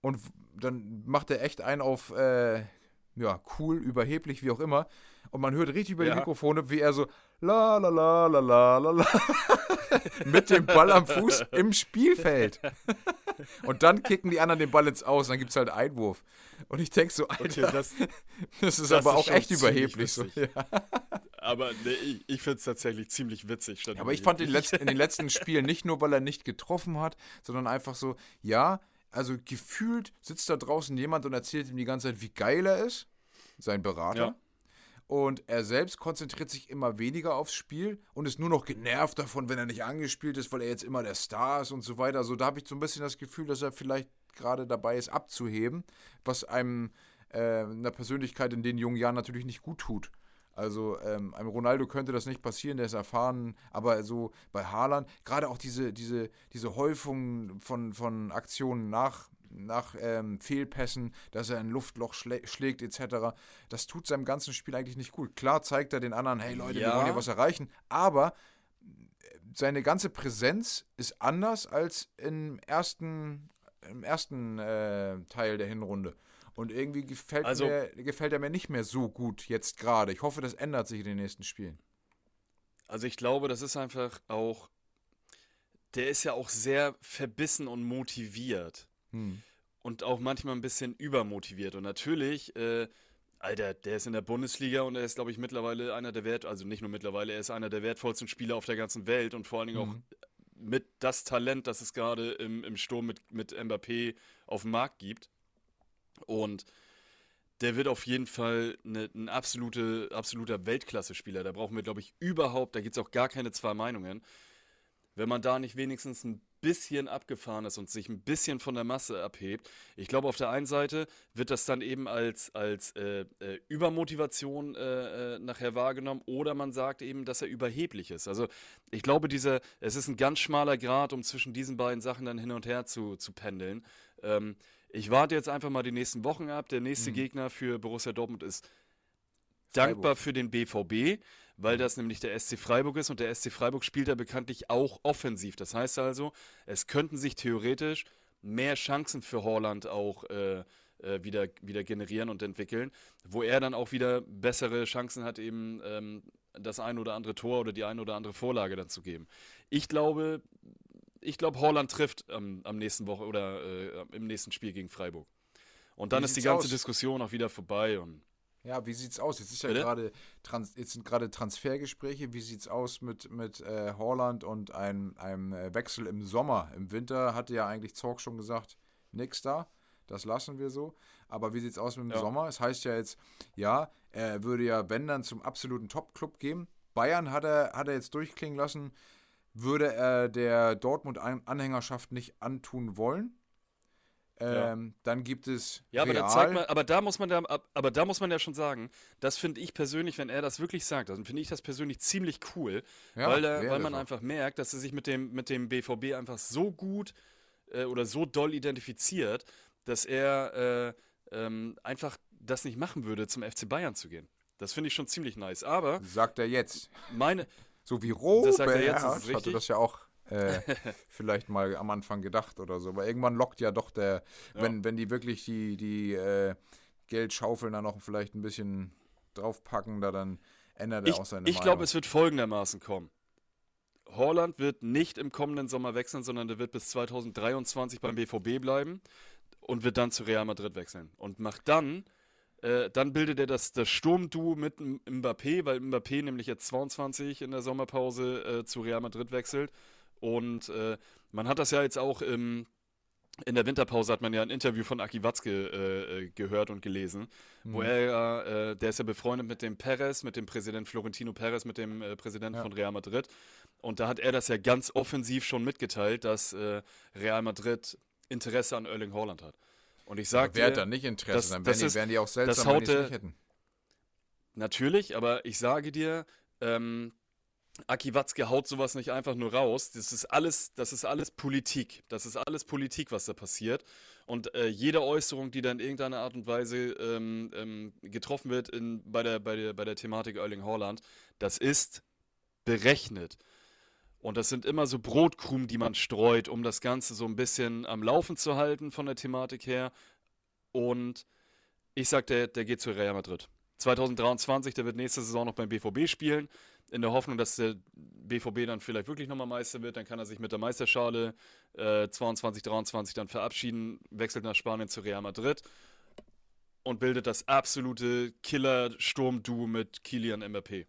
und dann macht er echt einen auf, äh, ja, cool, überheblich, wie auch immer. Und man hört richtig über die Ja. Mikrofone, wie er so la la la la la la la mit dem Ball am Fuß im Spielfeld. Und dann kicken die anderen den Ball ins Aus und dann gibt es halt Einwurf. Und ich denke so, Alter, Okay, das, das, ist das aber ist auch echt überheblich. So. Ja. aber nee, ich, ich finde es tatsächlich ziemlich witzig. Aber ich fand den letzten, in den letzten Spielen nicht nur, weil er nicht getroffen hat, sondern einfach so, ja, also gefühlt sitzt da draußen jemand und erzählt ihm die ganze Zeit, wie geil er ist, sein Berater. Ja. Und er selbst konzentriert sich immer weniger aufs Spiel und ist nur noch genervt davon, wenn er nicht angespielt ist, weil er jetzt immer der Star ist und so weiter. Also da habe ich so ein bisschen das Gefühl, dass er vielleicht gerade dabei ist, abzuheben, was einem äh, einer Persönlichkeit in den jungen Jahren natürlich nicht gut tut. Also ähm, einem Ronaldo könnte das nicht passieren, der ist erfahren, aber so bei Haaland, gerade auch diese, diese, diese Häufung von, von Aktionen nach, nach ähm, Fehlpässen, dass er ein Luftloch schlä schlägt etc., das tut seinem ganzen Spiel eigentlich nicht gut. Klar zeigt er den anderen, hey Leute, wir Ja. wollen hier was erreichen, aber seine ganze Präsenz ist anders als im ersten, im ersten äh, Teil der Hinrunde. Und irgendwie gefällt, Also- mir, gefällt er mir nicht mehr so gut jetzt gerade. Ich hoffe, das ändert sich in den nächsten Spielen. Also ich glaube, das ist einfach auch, der ist ja auch sehr verbissen und motiviert. Hm. und auch manchmal ein bisschen übermotiviert. Und natürlich, äh, Alter, der ist in der Bundesliga und er ist, glaube ich, mittlerweile einer der wert, also nicht nur mittlerweile, er ist einer der wertvollsten Spieler auf der ganzen Welt und vor allen Dingen Mhm. auch mit das Talent, das es gerade im, im Sturm mit, mit Mbappé auf dem Markt gibt. Und der wird auf jeden Fall eine, ein absolute, absoluter Weltklasse-Spieler. Da brauchen wir, glaube ich, überhaupt, da gibt es auch gar keine zwei Meinungen. Wenn man da nicht wenigstens ein bisschen abgefahren ist und sich ein bisschen von der Masse abhebt. Ich glaube, auf der einen Seite wird das dann eben als, als äh, äh, Übermotivation äh, äh, nachher wahrgenommen oder man sagt eben, dass er überheblich ist. Also ich glaube, dieser, es ist ein ganz schmaler Grad, um zwischen diesen beiden Sachen dann hin und her zu, zu pendeln. Ähm, ich warte jetzt einfach mal die nächsten Wochen ab. Der nächste Mhm. Gegner für Borussia Dortmund ist Freiburg. dankbar für den BVB, weil das nämlich der SC Freiburg ist und der SC Freiburg spielt da bekanntlich auch offensiv. Das heißt also, es könnten sich theoretisch mehr Chancen für Holland auch äh, äh, wieder, wieder generieren und entwickeln, wo er dann auch wieder bessere Chancen hat, eben ähm, das ein oder andere Tor oder die ein oder andere Vorlage dann zu geben. Ich glaube, ich glaube, Holland trifft am, am nächsten Woche oder äh, im nächsten Spiel gegen Freiburg. Und dann Wie ist die ganze aus? Diskussion auch wieder vorbei und Ja, wie sieht's aus? Jetzt ist ja gerade Trans jetzt sind gerade Transfergespräche. Wie sieht's aus mit mit äh, Holland und einem, einem äh, Wechsel im Sommer? Im Winter hatte ja eigentlich Zorg schon gesagt, nix da. Das lassen wir so. Aber wie sieht's aus mit dem Ja. Sommer? Es heißt ja jetzt, ja, er würde ja wenn dann zum absoluten Top-Club gehen. Bayern hat er, hat er jetzt durchklingen lassen. Würde er der Dortmund-Anhängerschaft nicht antun wollen. Ähm, ja. Dann gibt es. Ja, aber, man, aber da muss man da, aber da muss man ja schon sagen, das finde ich persönlich, wenn er das wirklich sagt, dann finde ich das persönlich ziemlich cool, ja, weil, da, weil man einfach merkt, dass er sich mit dem, mit dem BVB einfach so gut äh, oder so doll identifiziert, dass er äh, ähm, einfach das nicht machen würde, zum FC Bayern zu gehen. Das finde ich schon ziemlich nice. Aber. Sagt er jetzt. Meine. So wie Robert das er jetzt, ist hatte das ja auch äh, vielleicht mal am Anfang gedacht oder so. Aber irgendwann lockt ja doch der, ja. wenn, wenn die wirklich die, die äh, Geldschaufeln da noch vielleicht ein bisschen draufpacken, da dann ändert er ich, auch seine Ich glaube, es wird folgendermaßen kommen. Holland wird nicht im kommenden Sommer wechseln, sondern der wird bis 2023 beim BVB bleiben und wird dann zu Real Madrid wechseln. Und macht dann, äh, dann bildet er das, das Sturmduo mit Mbappé, weil Mbappé nämlich jetzt 22 in der Sommerpause äh, zu Real Madrid wechselt. Und äh, man hat das ja jetzt auch im, in der Winterpause hat man ja ein Interview von Aki Watzke äh, äh, gehört und gelesen, mhm. wo er, äh, der ist ja befreundet mit dem Perez, mit dem Präsident Florentino Perez, mit dem Präsidenten ja. von Real Madrid. Und da hat er das ja ganz offensiv schon mitgeteilt, dass Real Madrid Interesse an Erling Haaland hat. Und ich sage Wer hat da nicht Interesse? Das, dann wären, die, wären die auch seltsam, wenn die es nicht hätten. Natürlich, aber ich sage dir, ähm, Aki Watzke haut sowas nicht einfach nur raus. Das ist alles, das ist alles Politik. Das ist alles Politik, was da passiert. Und äh, jede Äußerung, die dann in irgendeiner Art und Weise ähm, ähm, getroffen wird in, bei, der, bei, der, bei der Thematik Erling Haaland, das ist berechnet. Und das sind immer so Brotkrumen, die man streut, um das Ganze so ein bisschen am Laufen zu halten von der Thematik her. Und ich sag, der, der geht zu Real Madrid. 2023, der wird nächste Saison noch beim BVB spielen in der Hoffnung, dass der BVB dann vielleicht wirklich nochmal Meister wird. Dann kann er sich mit der Meisterschale äh, 22, 23 dann verabschieden, wechselt nach Spanien zu Real Madrid und bildet das absolute Killer-Sturm-Duo mit Kilian Mbappé.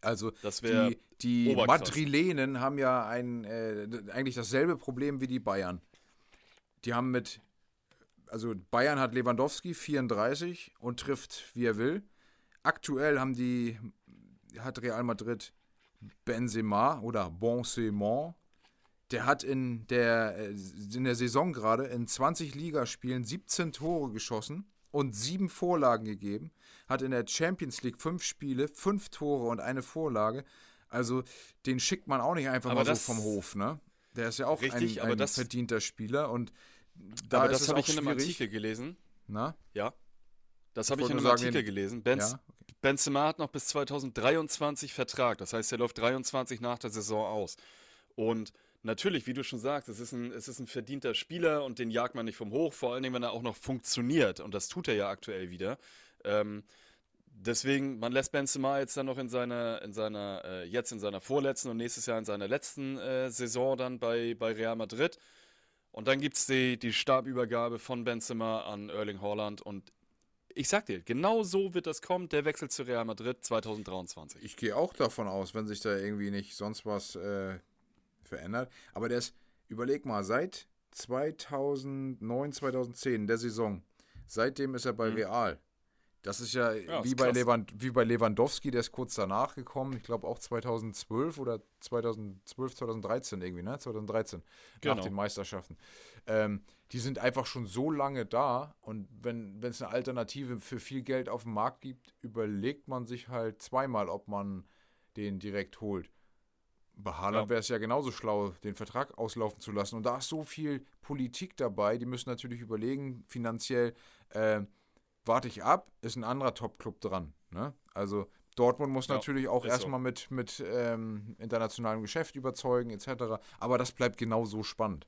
Also die, die Madrilenen haben ja ein, äh, eigentlich dasselbe Problem wie die Bayern. Die haben mit, also Bayern hat Lewandowski 34 und trifft, wie er will. Aktuell haben die hat Real Madrid Benzema oder Benzema. Der hat in der, äh, in der Saison gerade in 20 Ligaspielen 17 Tore geschossen und sieben Vorlagen gegeben. Hat in der Champions League fünf Spiele, fünf Tore und eine Vorlage. Also den schickt man auch nicht einfach aber mal so vom Hof, ne? Der ist ja auch richtig, ein, ein das, verdienter Spieler und da aber ist das habe ich in einem Artikel gelesen. Na? Ja. Das habe ich in einem Artikel gelesen. Benz, ja? Benzema hat noch bis 2023 Vertrag. Das heißt, er läuft 23 nach der Saison aus. Und natürlich, wie du schon sagst, es ist, ein, es ist ein verdienter Spieler und den jagt man nicht vom Hoch, vor allen Dingen, wenn er auch noch funktioniert. Und das tut er ja aktuell wieder. Ähm, deswegen, man lässt Benzema jetzt dann noch in seiner, in seiner, äh, jetzt in seiner vorletzten und nächstes Jahr in seiner letzten äh, Saison dann bei, bei Real Madrid. Und dann gibt es die, die Stabübergabe von Benzema an Erling Haaland und ich sag dir, genau so wird das kommen, der Wechsel zu Real Madrid 2023. Ich gehe auch davon aus, wenn sich da irgendwie nicht sonst was äh, verändert. Aber der ist, überleg mal, seit 2009, 2010, der Saison, seitdem ist er bei mhm. Real. Das ist ja, ja wie, ist bei Lewand, wie bei Lewandowski, der ist kurz danach gekommen. Ich glaube auch 2012 oder 2012, 2013 irgendwie, ne? 2013, genau. nach den Meisterschaften. Ähm, die sind einfach schon so lange da und wenn es eine Alternative für viel Geld auf dem Markt gibt, überlegt man sich halt zweimal, ob man den direkt holt. Bei Haaland ja. wäre es ja genauso schlau, den Vertrag auslaufen zu lassen. Und da ist so viel Politik dabei, die müssen natürlich überlegen, finanziell, äh, warte ich ab, ist ein anderer Top-Club dran. Ne? Also Dortmund muss ja, natürlich auch erstmal so. mit, mit ähm, internationalem Geschäft überzeugen, etc. Aber das bleibt genauso spannend.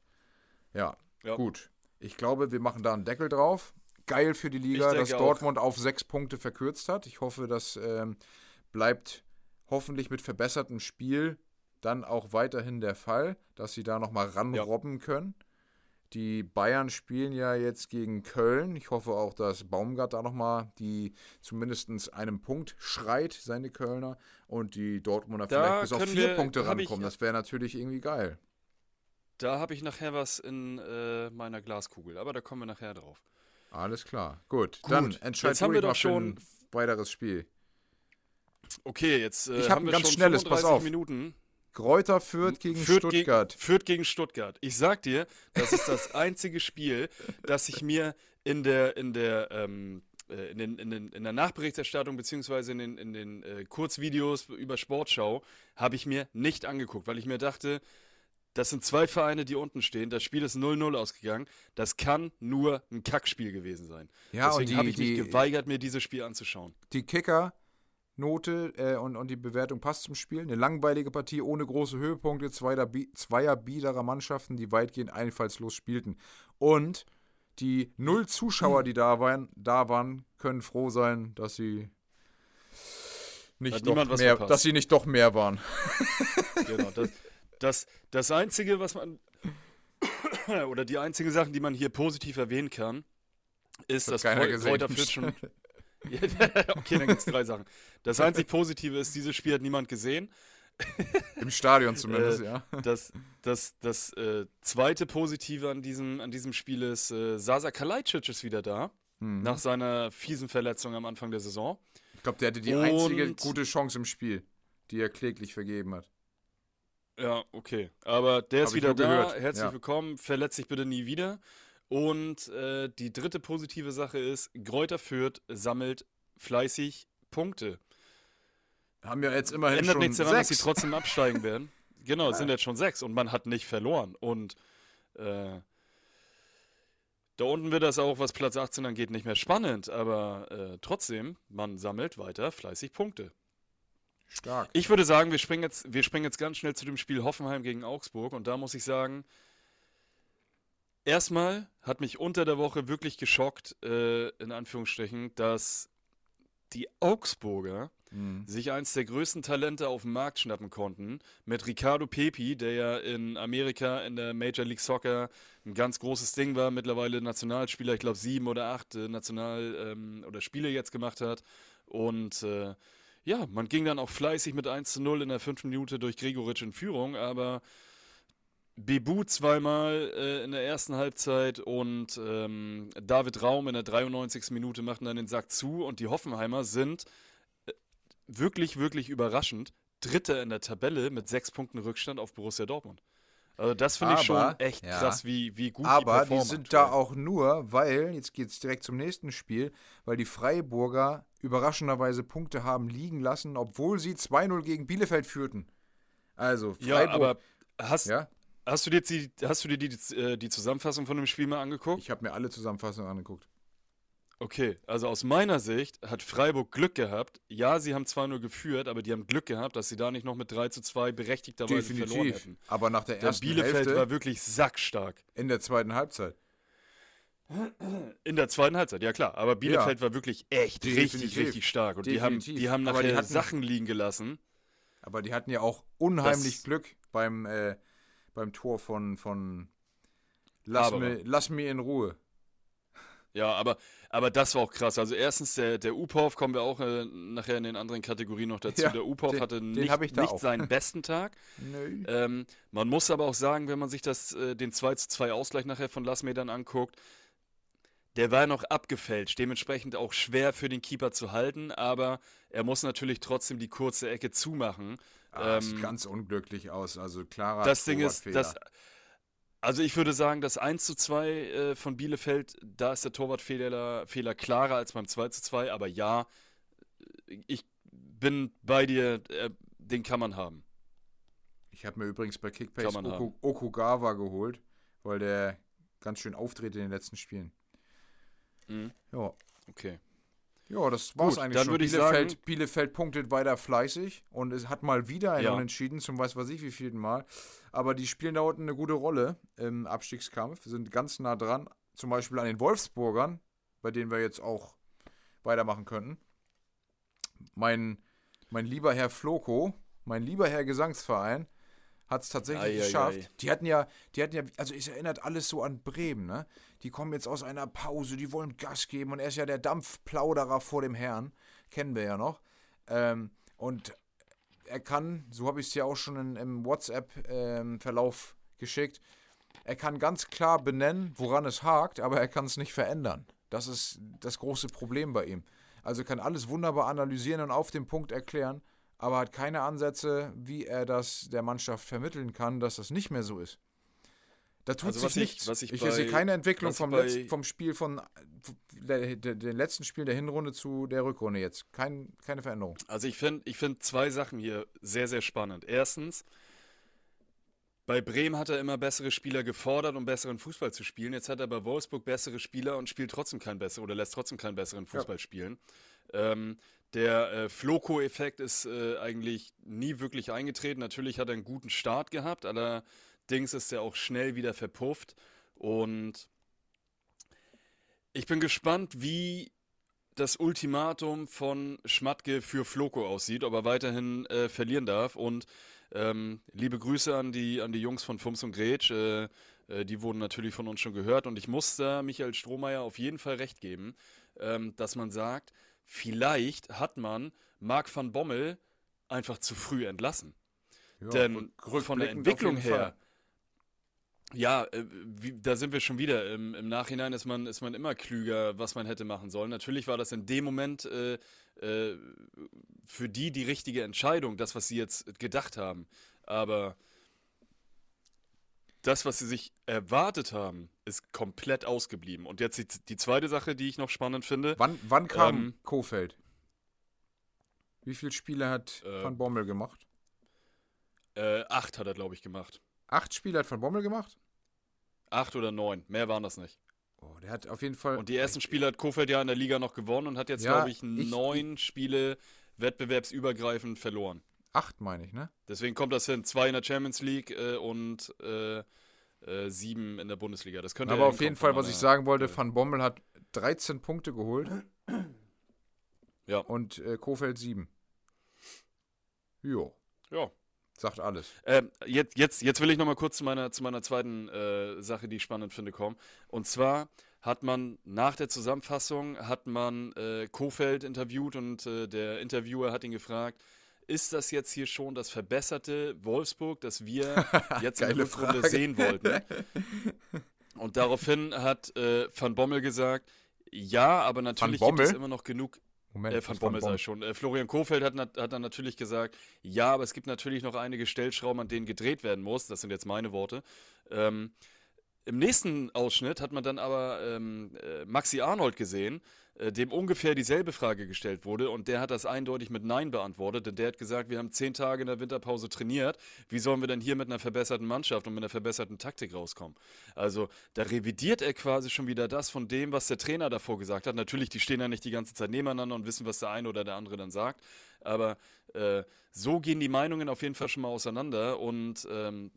Ja, ja. gut. Ich glaube, wir machen da einen Deckel drauf. Geil für die Liga, dass Dortmund auch. auf sechs Punkte verkürzt hat. Ich hoffe, das ähm, bleibt hoffentlich mit verbessertem Spiel dann auch weiterhin der Fall, dass sie da nochmal ranrobben ja. können. Die Bayern spielen ja jetzt gegen Köln. Ich hoffe auch, dass Baumgart da nochmal die zumindest einem Punkt schreit, seine Kölner, und die Dortmunder da vielleicht bis auf vier wir, Punkte rankommen. das wäre natürlich irgendwie geil. Da habe ich nachher was in äh, meiner Glaskugel, aber da kommen wir nachher drauf. Alles klar. Gut, Gut. dann entscheiden wir doch schon ein weiteres Spiel. Okay, jetzt äh, ich hab haben wir ganz schon schnelles, pass auf. Minuten. Gräuter Fürth gegen Fürth Stuttgart. Gegen, Fürth gegen Stuttgart. Ich sag dir, das ist das einzige Spiel, das ich mir in der, in der, ähm, äh, in, den, in, den, in der Nachberichterstattung beziehungsweise in den, in den äh, Kurzvideos über Sportschau habe ich mir nicht angeguckt, weil ich mir dachte, das sind zwei Vereine, die unten stehen. Das Spiel ist 0-0 ausgegangen. Das kann nur ein Kackspiel gewesen sein. Ja, Deswegen die- habe ich mich die- geweigert, mir dieses Spiel anzuschauen. Die Kicker-Note äh, und, und die Bewertung passt zum Spiel. Eine langweilige Partie ohne große Höhepunkte zweier, zweier biederer Mannschaften, die weitgehend einfallslos spielten. Und die null Zuschauer, die da waren, da waren können froh sein, dass sie nicht doch mehr, verpasst. dass sie nicht doch mehr waren. Genau, das, das, das Einzige, was man, oder die einzige Sache, die man hier positiv erwähnen kann, ist, hat dass. Kräuter Fürth schon. Okay, dann gibt es drei Sachen. Das einzig Positive ist, dieses Spiel hat niemand gesehen. Im Stadion zumindest, Äh, ja. Das, das, das äh, zweite Positive an diesem, an diesem Spiel ist, äh, Sasa Kalajdzic ist wieder da, Mhm. nach seiner fiesen Verletzung am Anfang der Saison. Ich glaube, der hatte die einzige Und- gute Chance im Spiel, die er kläglich vergeben hat. Ja, okay. Aber der ist Hab ich wieder da. gehört, Herzlich ja. willkommen. Verletzt sich bitte nie wieder. Und äh, die dritte positive Sache ist, Gräuter Fürth sammelt fleißig Punkte. Haben ja jetzt immerhin Ändert schon nichts daran, dass sechs. sie trotzdem absteigen werden. Genau, es sind jetzt schon sechs und man hat nicht verloren. Und äh, da unten wird das auch, was Platz 18 angeht, nicht mehr spannend. Aber äh, trotzdem, man sammelt weiter fleißig Punkte. Stark. Ich würde sagen, wir springen, jetzt, wir springen jetzt ganz schnell zu dem Spiel Hoffenheim gegen Augsburg. Und da muss ich sagen, erstmal hat mich unter der Woche wirklich geschockt, äh, in Anführungsstrichen, dass die Augsburger Mhm. sich eins der größten Talente auf dem Markt schnappen konnten. Mit Ricardo Pepi, der ja in Amerika in der Major League Soccer ein ganz großes Ding war, mittlerweile Nationalspieler, ich glaube sieben oder acht äh, National- ähm, oder Spiele jetzt gemacht hat. Und äh, ja, man ging dann auch fleißig mit 1 zu 0 in der fünften Minute durch Gregoritsch in Führung, aber Bebu zweimal äh, in der ersten Halbzeit und ähm, David Raum in der 93. Minute machten dann den Sack zu und die Hoffenheimer sind äh, wirklich, wirklich überraschend Dritter in der Tabelle mit sechs Punkten Rückstand auf Borussia Dortmund. Also das finde ich schon Aber, echt ja. krass, wie, wie gut Aber die die performen sind da auch nur, weil, jetzt geht es direkt zum nächsten Spiel, weil die Freiburger überraschenderweise Punkte haben liegen lassen, obwohl sie 2-0 gegen Bielefeld führten. Also, Ja, Freiburg. aber hast, ja, hast du dir, jetzt die, hast du dir die, äh, die Zusammenfassung von dem Spiel mal angeguckt? ich habe mir alle Zusammenfassungen angeguckt. Okay, also aus meiner Sicht hat Freiburg Glück gehabt. Ja, sie haben zwar nur geführt, aber die haben Glück gehabt, dass sie da nicht noch mit 3 zu 2 berechtigterweise verloren Definitiv. hätten. Aber nach der Der ersten Bielefeld Hälfte war wirklich sackstark. in der zweiten Halbzeit. In der zweiten Halbzeit, ja klar. Aber Bielefeld war wirklich echt richtig, Definitiv. richtig stark. Und die haben, Definitiv. die haben Aber die nachher hatten- Sachen liegen gelassen. Aber die hatten ja auch unheimlich Das- Glück beim, äh, beim Tor von, von Lass, mir, lass mir in Ruhe. Ja, aber, aber das war auch krass. Also erstens, der, der Upov, kommen wir auch äh, nachher in den anderen Kategorien noch dazu. Ja, der Upov den- hatte nicht, nicht auch. seinen besten Tag. Nö. Ähm, man muss aber auch sagen, wenn man sich das, äh, den 2 zu 2 Ausgleich nachher von Lasme dann anguckt, der war noch abgefälscht, dementsprechend auch schwer für den Keeper zu halten, aber er muss natürlich trotzdem die kurze Ecke zumachen. Ah, das ähm, sieht ganz unglücklich aus. Also klarer das Ding ist, das, also ich würde sagen, das 1 zu 2 äh, von Bielefeld, da ist der Torwartfehler Fehler klarer als beim 2 zu 2, aber ja, ich bin bei dir, äh, den kann man haben. Ich habe mir übrigens bei Kickbase Oku, Okugawa geholt, weil der ganz schön auftritt in den letzten Spielen. Mhm. Ja, Okay. Ja das war's Gut, eigentlich dann schon. würde ich Bielefeld, sagen- Bielefeld punktet weiter fleißig und es hat mal wieder ein Ja. Unentschieden zum weiß was ich wie vielten Mal. Aber die spielen da unten eine gute Rolle im Abstiegskampf, sind ganz nah dran. Zum Beispiel an den Wolfsburgern, bei denen wir jetzt auch weitermachen könnten. Mein, mein lieber Herr Floko, mein lieber Herr Gesangsverein, hat es tatsächlich Ei, ei, geschafft. ei. Die hatten ja, die hatten ja, also es erinnert alles so an Bremen, ne? Die kommen jetzt aus einer Pause, die wollen Gas geben und er ist ja der Dampfplauderer vor dem Herrn, kennen wir ja noch. Ähm, und er kann, so habe ich es ja auch schon in, im WhatsApp-Verlauf geschickt, er kann ganz klar benennen, woran es hakt, aber er kann es nicht verändern. Das ist das große Problem bei ihm. Also kann alles wunderbar analysieren und auf den Punkt erklären, aber hat keine Ansätze, wie er das der Mannschaft vermitteln kann, dass das nicht mehr so ist. Da tut Also sich was ich- nichts. was ich ich bei- sehe keine Entwicklung vom, bei- letzten, vom Spiel von der, der, den letzten Spiel der Hinrunde zu der Rückrunde jetzt. Kein, keine Veränderung. Also ich finde ich find zwei Sachen hier sehr, sehr spannend. Erstens, bei Bremen hat er immer bessere Spieler gefordert, um besseren Fußball zu spielen. Jetzt hat er bei Wolfsburg bessere Spieler und spielt trotzdem keinen besseren oder lässt trotzdem keinen besseren Fußball spielen. Ähm, der äh, Floco-Effekt ist äh, eigentlich nie wirklich eingetreten. Natürlich hat er einen guten Start gehabt, allerdings ist er auch schnell wieder verpufft. Und ich bin gespannt, wie das Ultimatum von Schmatke für Floco aussieht, ob er weiterhin äh, verlieren darf. Und ähm, liebe Grüße an die, an die Jungs von Fums und Gretsch. Äh, äh, die wurden natürlich von uns schon gehört. Und ich muss da Michael Strohmeier auf jeden Fall recht geben, ähm, dass man sagt, vielleicht hat man Marc van Bommel einfach zu früh entlassen. Ja, Denn von der Entwicklung her. Ja, äh, wie, da sind wir schon wieder. Im, Im Nachhinein ist man, ist man immer klüger, was man hätte machen sollen. Natürlich war das in dem Moment äh, äh, für die die richtige Entscheidung, das, was sie jetzt gedacht haben. Aber das, was sie sich erwartet haben, ist komplett ausgeblieben. Und jetzt die, die zweite Sache, die ich noch spannend finde. Wann, wann kam Ähm, Kofeld? Wie viele Spiele hat Äh, Van Bommel gemacht? Äh, acht hat er, glaube ich, gemacht. Acht Spiele hat Van Bommel gemacht? Acht oder neun. Mehr waren das nicht. Oh, der hat auf jeden Fall. Und die ersten Spiele hat Kofeld ja in der Liga noch gewonnen und hat jetzt, Ja, glaube ich, ich- neun Spiele wettbewerbsübergreifend verloren. Acht, meine ich, ne? Deswegen kommt das hin. Zwei in der Champions League äh, und äh, äh, sieben in der Bundesliga. Das könnte Aber auf jeden Fall, was ich sagen wollte, Van Bommel hat 13 Punkte geholt. Ja. Und äh, Kofeld 7. Jo, Ja. Sagt alles. Ähm, jetzt, jetzt, jetzt will ich noch mal kurz zu meiner, zu meiner zweiten äh, Sache, die ich spannend finde, kommen. Und zwar hat man nach der Zusammenfassung hat man äh, Kofeld interviewt und äh, der Interviewer hat ihn gefragt, ist das jetzt hier schon das verbesserte Wolfsburg, das wir jetzt in der Rückrunde sehen wollten? Und daraufhin hat äh, Van Bommel gesagt, ja, aber natürlich gibt es immer noch genug Moment, äh, Van Bommel sei schon. Äh, Florian Kofeld hat, hat dann natürlich gesagt, ja, aber es gibt natürlich noch einige Stellschrauben, an denen gedreht werden muss. Das sind jetzt meine Worte. Ähm, Im nächsten Ausschnitt hat man dann aber ähm, äh, Maxi Arnold gesehen, äh, dem ungefähr dieselbe Frage gestellt wurde und der hat das eindeutig mit Nein beantwortet, denn der hat gesagt, wir haben zehn Tage in der Winterpause trainiert. Wie sollen wir denn hier mit einer verbesserten Mannschaft und mit einer verbesserten Taktik rauskommen? Also da revidiert er quasi schon wieder das von dem, was der Trainer davor gesagt hat. Natürlich, die stehen ja nicht die ganze Zeit nebeneinander und wissen, was der eine oder der andere dann sagt. Aber äh, so gehen die Meinungen auf jeden Fall schon mal auseinander. Und ähm,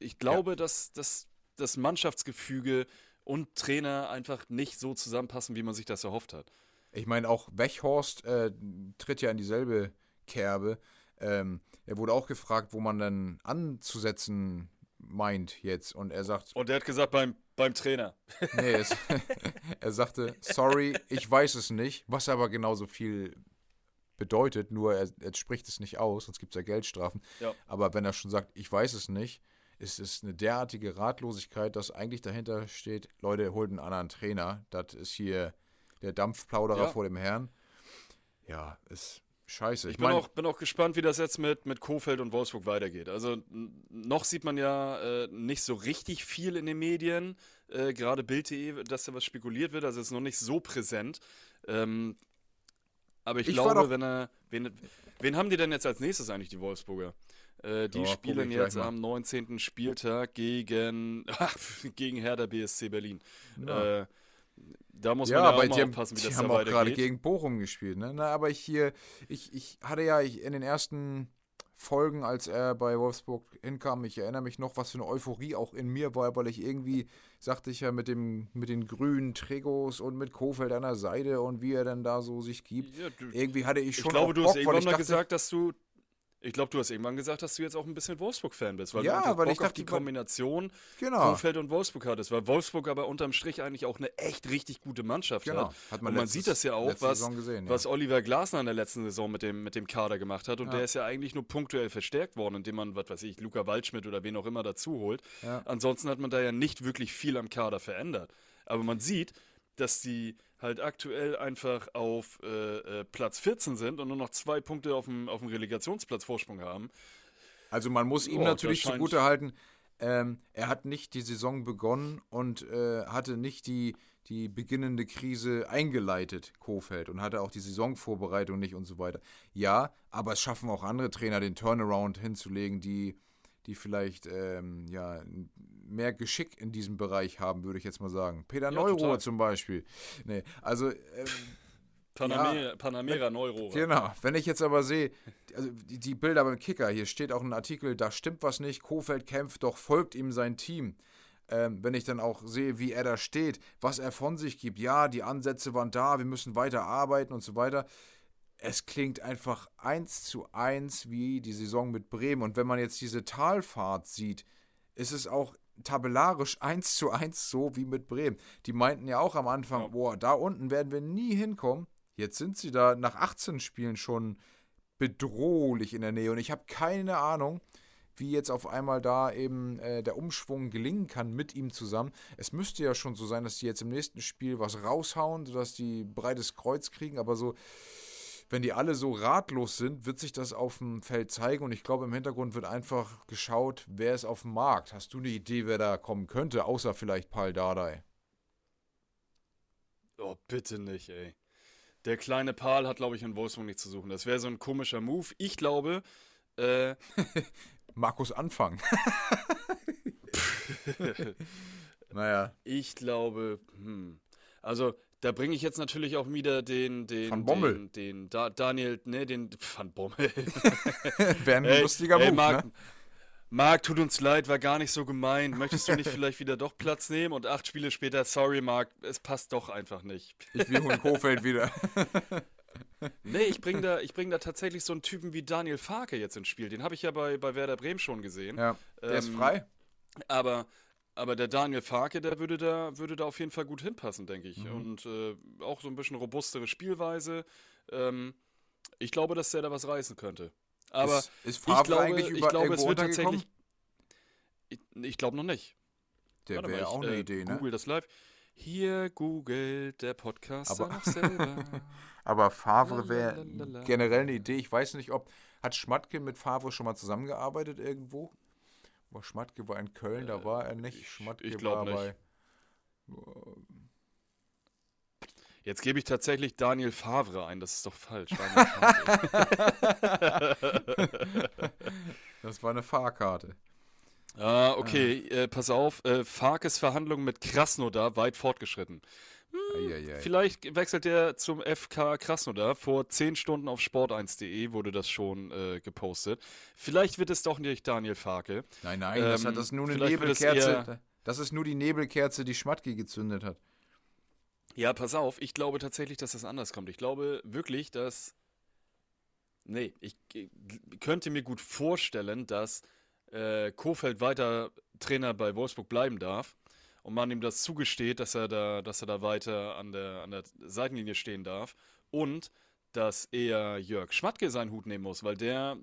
ich glaube, dass, dass das Mannschaftsgefüge und Trainer einfach nicht so zusammenpassen, wie man sich das erhofft hat. Ich meine, auch Wechhorst äh, tritt ja in dieselbe Kerbe. Ähm, er wurde auch gefragt, wo man dann anzusetzen meint jetzt. Und er sagt, Und er hat gesagt, beim, beim Trainer. nee, es, er sagte, sorry, ich weiß es nicht, was aber genauso viel bedeutet, nur er, er spricht es nicht aus, sonst gibt es ja Geldstrafen. Ja. Aber wenn er schon sagt, ich weiß es nicht, ist es eine derartige Ratlosigkeit, dass eigentlich dahinter steht, Leute, holt einen anderen Trainer. Das ist hier der Dampfplauderer Ja. vor dem Herrn. Ja, ist scheiße. Ich Ich bin, auch, bin auch gespannt, wie das jetzt mit, mit Kofeld und Wolfsburg weitergeht. Also noch sieht man ja äh, nicht so richtig viel in den Medien, äh, gerade Bild.de, dass da was spekuliert wird. Also es ist noch nicht so präsent. Ähm, aber ich, Ich glaube, wenn er. Wen, wen haben die denn jetzt als nächstes eigentlich, die Wolfsburger? Äh, die Ja, guck spielen jetzt am 19. Spieltag gegen, gegen Hertha BSC Berlin. Ja. Äh, da muss ja, man ja aber auch die haben, aufpassen, wie die das haben da auch gerade gegen Bochum gespielt. Ne? Na, aber ich hier, ich, ich hatte ja ich, in den ersten Folgen, als er bei Wolfsburg hinkam, ich erinnere mich noch, was für eine Euphorie auch in mir war, weil ich irgendwie, sagte ich ja, mit, dem, mit den grünen Trigos und mit Kofeld an der Seite und wie er dann da so sich gibt. Ja, du, Irgendwie hatte ich schon Ich glaube, du Bock, hast irgendwann mal dachte, gesagt, dass du. Ich glaube, du hast irgendwann gesagt, dass du jetzt auch ein bisschen Wolfsburg-Fan bist, weil Ja, du weil Bock ich auf dachte, die weil- Kombination genau, Kofeld und Wolfsburg hattest, weil Wolfsburg aber unterm Strich eigentlich auch eine echt richtig gute Mannschaft genau. hat. Hat Und man letztes- sieht das ja auch, was, gesehen, was ja. Oliver Glasner in der letzten Saison mit dem, mit dem Kader gemacht hat. Und Ja. der ist ja eigentlich nur punktuell verstärkt worden, indem man, was weiß ich, Luca Waldschmidt oder wen auch immer dazu holt. Ansonsten hat man da ja nicht wirklich viel am Kader verändert. Aber man sieht, dass die halt aktuell einfach auf äh, äh, Platz 14 sind und nur noch zwei Punkte auf dem, auf dem Relegationsplatz Vorsprung haben. Also man muss ihm Oh, natürlich das scheint- zugutehalten, ähm, er hat nicht die Saison begonnen und äh, hatte nicht die, die beginnende Krise eingeleitet, Kofeld, und hatte auch die Saisonvorbereitung nicht und so weiter. Ja, aber es schaffen auch andere Trainer, den Turnaround hinzulegen, die, die vielleicht ähm, ja, mehr Geschick in diesem Bereich haben, würde ich jetzt mal sagen. Peter Ja, Neurohr zum Beispiel. Nee, also ähm, Panamera, Panamera Neuro. Genau, wenn ich jetzt aber sehe, also die, die Bilder beim Kicker, hier steht auch ein Artikel, da stimmt was nicht, Kofeld kämpft, doch folgt ihm sein Team. Ähm, wenn ich dann auch sehe, wie er da steht, was er von sich gibt, ja, die Ansätze waren da, wir müssen weiter arbeiten und so weiter. Es klingt einfach eins zu eins wie die Saison mit Bremen. Und wenn man jetzt diese Talfahrt sieht, ist es auch tabellarisch eins zu eins so wie mit Bremen. Die meinten ja auch am Anfang, Ja. boah, da unten werden wir nie hinkommen. Jetzt sind sie da nach 18 Spielen schon bedrohlich in der Nähe. Und ich habe keine Ahnung, wie jetzt auf einmal da eben äh, der Umschwung gelingen kann mit ihm zusammen. Es müsste ja schon so sein, dass die jetzt im nächsten Spiel was raushauen, sodass die breites Kreuz kriegen, aber so, wenn die alle so ratlos sind, wird sich das auf dem Feld zeigen und ich glaube, im Hintergrund wird einfach geschaut, wer ist auf dem Markt. Hast du eine Idee, wer da kommen könnte, außer vielleicht Paul Dardai? Oh, bitte nicht, ey. Der kleine Paul hat, glaube ich, in Wolfsburg nichts zu suchen. Das wäre so ein komischer Move. Ich glaube, äh, Markus Anfang. naja, ich glaube, hm. Also, da bringe ich jetzt natürlich auch wieder den, den, Van Bommel. den, den da, Daniel, ne, den Van Bommel. wäre ein Ey, lustiger ey, Move, Marc, ne? Marc, tut uns leid, war gar nicht so gemeint. Möchtest du nicht vielleicht wieder doch Platz nehmen? Und acht Spiele später, sorry, Marc, es passt doch einfach nicht. Ich will holen Kofeld wieder. Nee, ich bringe da, ich bring da tatsächlich so einen Typen wie Daniel Farke jetzt ins Spiel. Den habe ich ja bei, bei Werder Bremen schon gesehen. ja, der ist Ähm, frei. Aber, aber der Daniel Farke, der würde da, würde da auf jeden Fall gut hinpassen, denke ich. Mhm. Und äh, auch so ein bisschen robustere Spielweise. Ähm, ich glaube, dass der da was reißen könnte. Aber ist, ist ich glaube, eigentlich ich über, glaube es wird tatsächlich. Ich, ich glaube noch nicht. Der wäre ich, auch eine äh, Idee, ne? Google das live. Hier googelt der Podcaster Aber- noch selber. Aber Favre wäre generell eine Idee. Ich weiß nicht, ob. Hat Schmatke mit Favre schon mal zusammengearbeitet irgendwo? Boah, Schmatke war in Köln, da war er nicht. ich- Schmatke ich war nicht. bei. Jetzt gebe ich tatsächlich Daniel Favre ein, das ist doch falsch. Das war eine Fahrkarte. ah, okay, äh, pass auf. Äh, Farkes Verhandlungen mit Krasnodar weit fortgeschritten. Vielleicht wechselt er zum FK Krasnodar. Vor 10 Stunden auf sport1.de wurde das schon äh, gepostet. Vielleicht wird es doch nicht Daniel Farke. Nein, nein, das, hat Ähm, das ist nur eine Nebelkerze. Das ist nur die Nebelkerze, die Schmatke gezündet hat. Ja, pass auf, ich glaube tatsächlich, dass das anders kommt. Ich glaube wirklich, dass. Nee, ich äh, könnte mir gut vorstellen, dass äh, Kofeld weiter Trainer bei Wolfsburg bleiben darf und man ihm das zugesteht, dass er da, dass er da weiter an der, an der Seitenlinie stehen darf und dass er Jörg Schmatke seinen Hut nehmen muss, weil der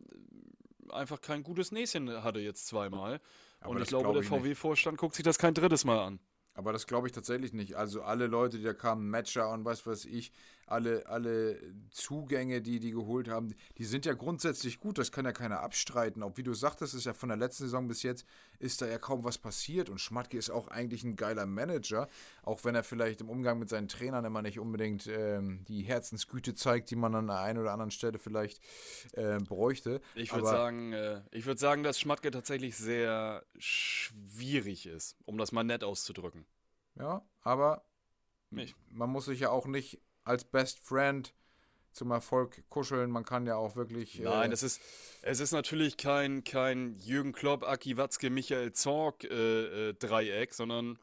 einfach kein gutes Näschen hatte jetzt zweimal. Aber und ich glaube, glaub der ich nicht. VW-Vorstand guckt sich das kein drittes Mal an. Aber das glaube ich tatsächlich nicht. Also alle Leute, die da kamen, Matcher und was weiß ich, alle, alle Zugänge, die die geholt haben, die sind ja grundsätzlich gut. Das kann ja keiner abstreiten. Auch wie du sagtest, ist ja von der letzten Saison bis jetzt, ist da ja kaum was passiert. Und Schmatke ist auch eigentlich ein geiler Manager, auch wenn er vielleicht im Umgang mit seinen Trainern immer nicht unbedingt ähm, die Herzensgüte zeigt, die man an der einen oder anderen Stelle vielleicht äh, bräuchte. Ich würde sagen, äh, ich würde sagen, dass Schmatke tatsächlich sehr schwierig ist, um das mal nett auszudrücken. Ja, aber Nicht. man muss sich ja auch nicht als Best Friend zum Erfolg kuscheln. Man kann ja auch wirklich. Nein, äh, es ist, es ist natürlich kein, kein Jürgen Klopp, Aki Watzke, Michael Zorg äh, äh, Dreieck, sondern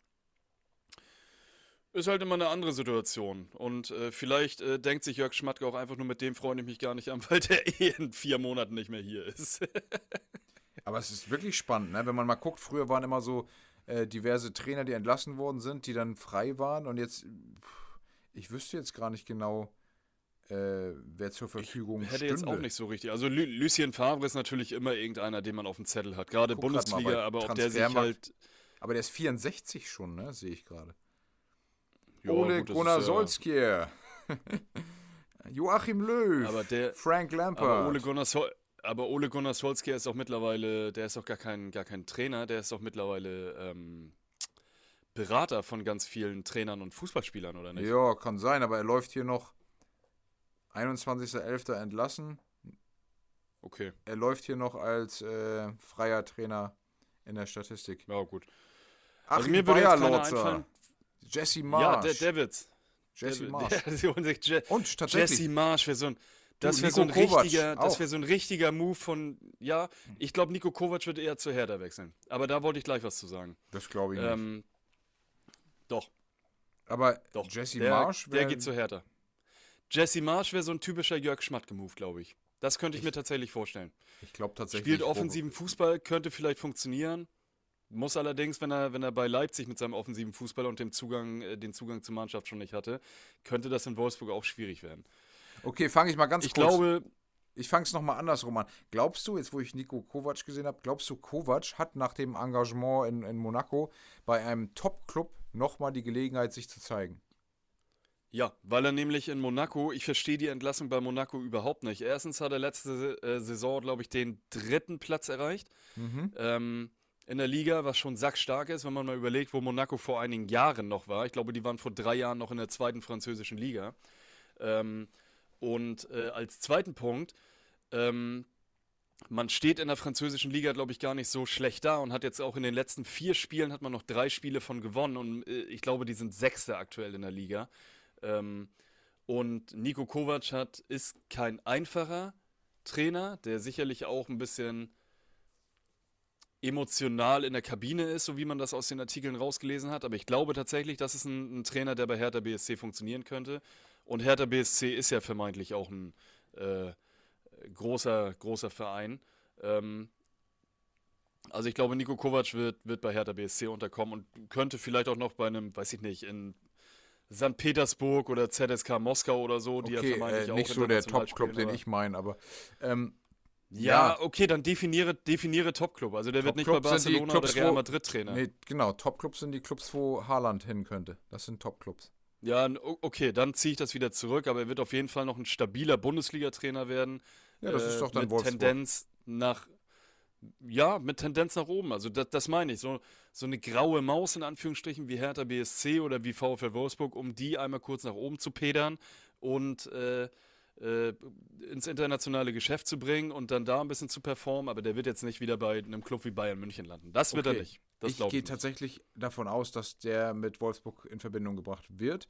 ist halt immer eine andere Situation. Und äh, vielleicht äh, denkt sich Jörg Schmatke auch einfach nur, mit dem freue ich mich gar nicht an, weil der eh in vier Monaten nicht mehr hier ist. Aber es ist wirklich spannend, ne? wenn man mal guckt. Früher waren immer so diverse Trainer, die entlassen worden sind, die dann frei waren. Und jetzt, pff, ich wüsste jetzt gar nicht genau, äh, wer zur Verfügung Hätte stünde. jetzt auch nicht so richtig. Also Lu Lucien Favre ist natürlich immer irgendeiner, den man auf dem Zettel hat. Gerade grad Bundesliga, bei aber ob der sich halt. Aber der ist 64 schon, ne? sehe ich gerade. Ole gut, Gunnar ist ja- Solskjaer. Joachim Löw. Aber der- Frank Lampard. Aber Ole Gunnar, Sol aber Ole Gunnar Solskjaer ist auch mittlerweile, der ist doch gar kein, gar kein Trainer, der ist doch mittlerweile ähm, Berater von ganz vielen Trainern und Fußballspielern, oder nicht? Ja, kann sein, aber er läuft hier noch 21.11. entlassen. Okay, Er läuft hier noch als äh, freier Trainer in der Statistik. ja gut. Achim Also mir Bayerlotzer. einfallen. Jesse Ja, Marsch. der, der wird's. Jesse Marsch. Sich Je Und tatsächlich, Jesse Marsch wäre so ein, das wäre so ein richtiger, das wäre so ein richtiger Move von, ja, ich glaube, Nico Kovac wird eher zu Hertha wechseln. Aber da wollte ich gleich was zu sagen. das glaube ich nicht. Doch, aber doch. Jesse der, Marsch der wär- geht zu Hertha. Jesse Marsch wäre so ein typischer Jörg Schmatke-Move, glaube ich. Das könnte ich, mir tatsächlich vorstellen. Ich glaube tatsächlich. Spielt offensiven Fußball, könnte vielleicht funktionieren. Muss allerdings, wenn er, wenn er bei Leipzig mit seinem offensiven Fußball und dem Zugang, äh, den Zugang zur Mannschaft schon nicht hatte, könnte das in Wolfsburg auch schwierig werden. Okay, fange ich mal ganz Ich kurz. glaube, ich fange es nochmal andersrum an. Glaubst du, jetzt wo ich Nico Kovac gesehen habe, glaubst du, Kovac hat nach dem Engagement in, in Monaco bei einem Top-Club nochmal die Gelegenheit, sich zu zeigen? Ja, weil er nämlich in Monaco, ich verstehe die Entlassung bei Monaco überhaupt nicht. Erstens hat er letzte äh, Saison, glaube ich, den dritten Platz erreicht ähm, in der Liga, was schon sackstark ist, wenn man mal überlegt, wo Monaco vor einigen Jahren noch war. Ich glaube, die waren vor drei Jahren noch in der zweiten französischen Liga. Ähm, und äh, als zweiten Punkt, ähm, man steht in der französischen Liga, glaube ich, gar nicht so schlecht da und hat jetzt auch in den letzten vier Spielen hat man noch drei Spiele von gewonnen und äh, ich glaube, die sind Sechste aktuell in der Liga. Ähm, und Nico Kovac hat, ist kein einfacher Trainer, der sicherlich auch ein bisschen emotional in der Kabine ist, so wie man das aus den Artikeln rausgelesen hat. Aber ich glaube tatsächlich, das ist ein, ein Trainer, der bei Hertha BSC funktionieren könnte. Und Hertha BSC ist ja vermeintlich auch ein äh, großer, großer Verein. Ähm, also ich glaube, Nico Kovac wird, wird bei Hertha BSC unterkommen und könnte vielleicht auch noch bei einem, weiß ich nicht, in St. Petersburg oder ZSK Moskau oder so, die ja Okay, vermeintlich äh, auch nicht so der Top-Club, den ich meine, aber ähm, Ja, Ja. okay, dann definiere, definiere Top-Club. Also der wird nicht bei sind die Barcelona oder Clubs, Real wo- Madrid Trainer. nee, genau, Top-Clubs sind die Clubs, wo Haaland hin könnte. Das sind Top-Clubs. Ja, okay, dann ziehe ich das wieder zurück, aber er wird auf jeden Fall noch ein stabiler Bundesliga-Trainer werden. Ja, das ist doch dann mit Wolfsburg. Tendenz nach, ja, mit Tendenz nach oben. Also das, das meine ich. So, so eine graue Maus in Anführungsstrichen wie Hertha BSC oder wie VfL Wolfsburg, um die einmal kurz nach oben zu pedern und äh, äh, ins internationale Geschäft zu bringen und dann da ein bisschen zu performen. Aber der wird jetzt nicht wieder bei einem Club wie Bayern München landen. Das wird er Okay. nicht. Das ich gehe tatsächlich davon aus, dass der mit Wolfsburg in Verbindung gebracht wird.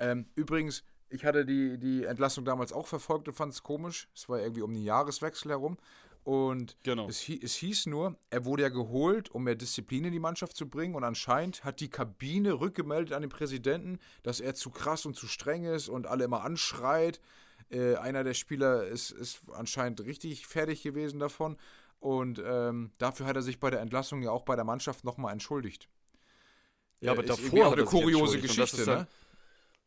Ähm, übrigens, ich hatte die, die Entlassung damals auch verfolgt und fand es komisch. Es war irgendwie um den Jahreswechsel herum. Und Genau. es, hie- es hieß nur, er wurde ja geholt, um mehr Disziplin in die Mannschaft zu bringen. Und anscheinend hat die Kabine rückgemeldet an den Präsidenten, dass er zu krass und zu streng ist und alle immer anschreit. Äh, einer der Spieler ist, ist anscheinend richtig fertig gewesen davon. Und ähm, dafür hat er sich bei der Entlassung ja auch bei der Mannschaft nochmal entschuldigt. Ja, aber Äh, davor hat eine er kuriose Geschichte, ne?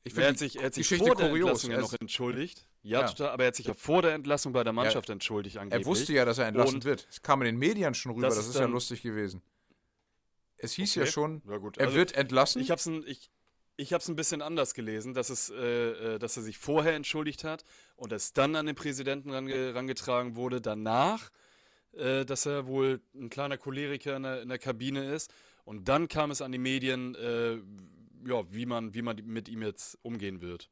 Ich Er hat sich, er hat sich Geschichte vor der kurios. Entlassung ja noch entschuldigt. Ja, Ja. total, aber er hat sich ja vor der Entlassung bei der Mannschaft entschuldigt angeblich. Er wusste ja, dass er entlassen Und- wird. Es kam in den Medien schon rüber, Das das, ist ja lustig gewesen. Es hieß Okay. ja schon, Ja, er Also, wird entlassen. Ich hab's ein, ich, ich hab's ein bisschen anders gelesen, dass, es, äh, äh, dass er sich vorher entschuldigt hat und es dann an den Präsidenten range, rangetragen wurde, danach, äh, dass er wohl ein kleiner Choleriker in der, in der Kabine ist. Und dann kam es an die Medien, äh, ja, wie man, wie man mit ihm jetzt umgehen wird.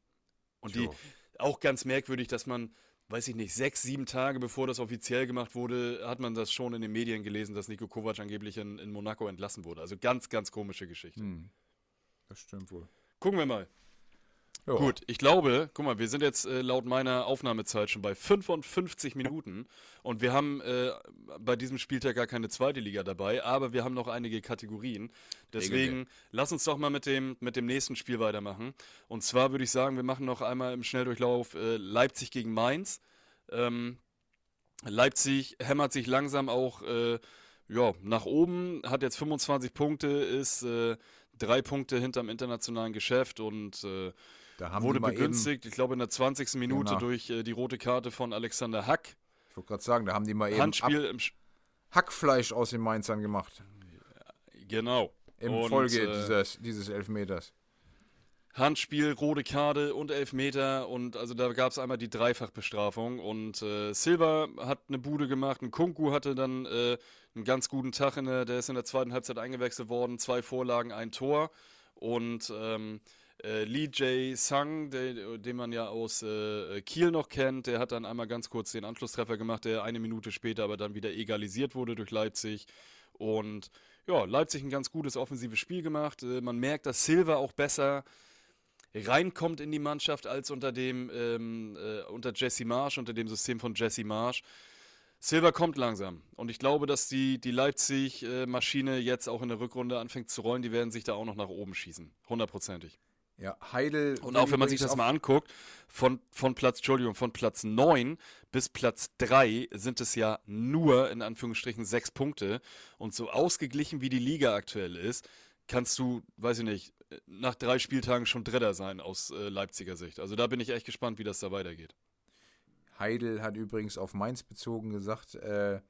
Und die, Jo. auch ganz merkwürdig, dass man, weiß ich nicht, sechs, sieben Tage bevor das offiziell gemacht wurde, hat man das schon in den Medien gelesen, dass Nico Kovac angeblich in, in Monaco entlassen wurde. Also ganz, ganz komische Geschichte. Hm. Das stimmt wohl. Gucken wir mal. Ja. Gut, ich glaube, guck mal, wir sind jetzt äh, laut meiner Aufnahmezeit schon bei 55 Minuten und wir haben äh, bei diesem Spieltag gar keine zweite Liga dabei, aber wir haben noch einige Kategorien. Deswegen lass uns doch mal mit dem, mit dem nächsten Spiel weitermachen. Und zwar würde ich sagen, wir machen noch einmal im Schnelldurchlauf äh, Leipzig gegen Mainz. Ähm, Leipzig hämmert sich langsam auch äh, ja, nach oben, hat jetzt 25 Punkte, ist äh, drei Punkte hinterm internationalen Geschäft und äh, wurde begünstigt, ich glaube in der 20. Minute Genau. durch äh, die rote Karte von Alexander Hack. Eben, ich wollte gerade sagen, da haben die mal eben Handspiel Hackfleisch aus den Mainzern gemacht. Genau. Im Und, Folge äh, dieses, dieses Elfmeters. Handspiel, rote Karte und Elfmeter und also da gab es einmal die Dreifachbestrafung und äh, Silva hat eine Bude gemacht, ein Kunku hatte dann äh, einen ganz guten Tag, in der, der ist in der zweiten Halbzeit eingewechselt worden, zwei Vorlagen, ein Tor und ähm, äh, Lee Jae Sang, der, den man ja aus äh, Kiel noch kennt, der hat dann einmal ganz kurz den Anschlusstreffer gemacht, der eine Minute später aber dann wieder egalisiert wurde durch Leipzig und ja, Leipzig ein ganz gutes offensives Spiel gemacht. Äh, man merkt, dass Silva auch besser reinkommt in die Mannschaft als unter dem ähm, äh, unter Jesse Marsch, unter dem System von Jesse Marsch. Silver kommt langsam und ich glaube, dass die, die Leipzig-Maschine jetzt auch in der Rückrunde anfängt zu rollen. Die werden sich da auch noch nach oben schießen. Hundertprozentig. Ja, Heidel. Und auch wenn man sich das mal anguckt, von, von Platz, Entschuldigung, von Platz 9 bis Platz 3 sind es ja nur in Anführungsstrichen sechs Punkte. Und so ausgeglichen wie die Liga aktuell ist, kannst du, weiß ich nicht, nach drei Spieltagen schon Dritter sein aus äh, Leipziger Sicht. Also da bin ich echt gespannt, wie das da weitergeht. Heidel hat übrigens auf Mainz bezogen gesagt, äh,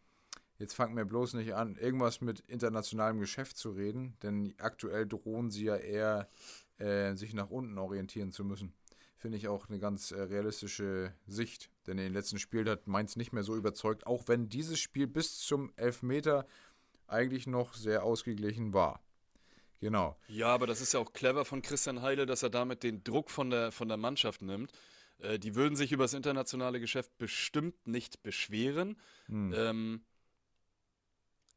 jetzt fangt mir bloß nicht an, irgendwas mit internationalem Geschäft zu reden, denn aktuell drohen sie ja eher, äh, sich nach unten orientieren zu müssen. Finde ich auch eine ganz äh, realistische Sicht, denn in den letzten Spielen hat Mainz nicht mehr so überzeugt, auch wenn dieses Spiel bis zum Elfmeter eigentlich noch sehr ausgeglichen war. Genau. Ja, aber das ist ja auch clever von Christian Heidel, dass er damit den Druck von der, von der Mannschaft nimmt. Äh, die würden sich über das internationale Geschäft bestimmt nicht beschweren. Hm. Ähm,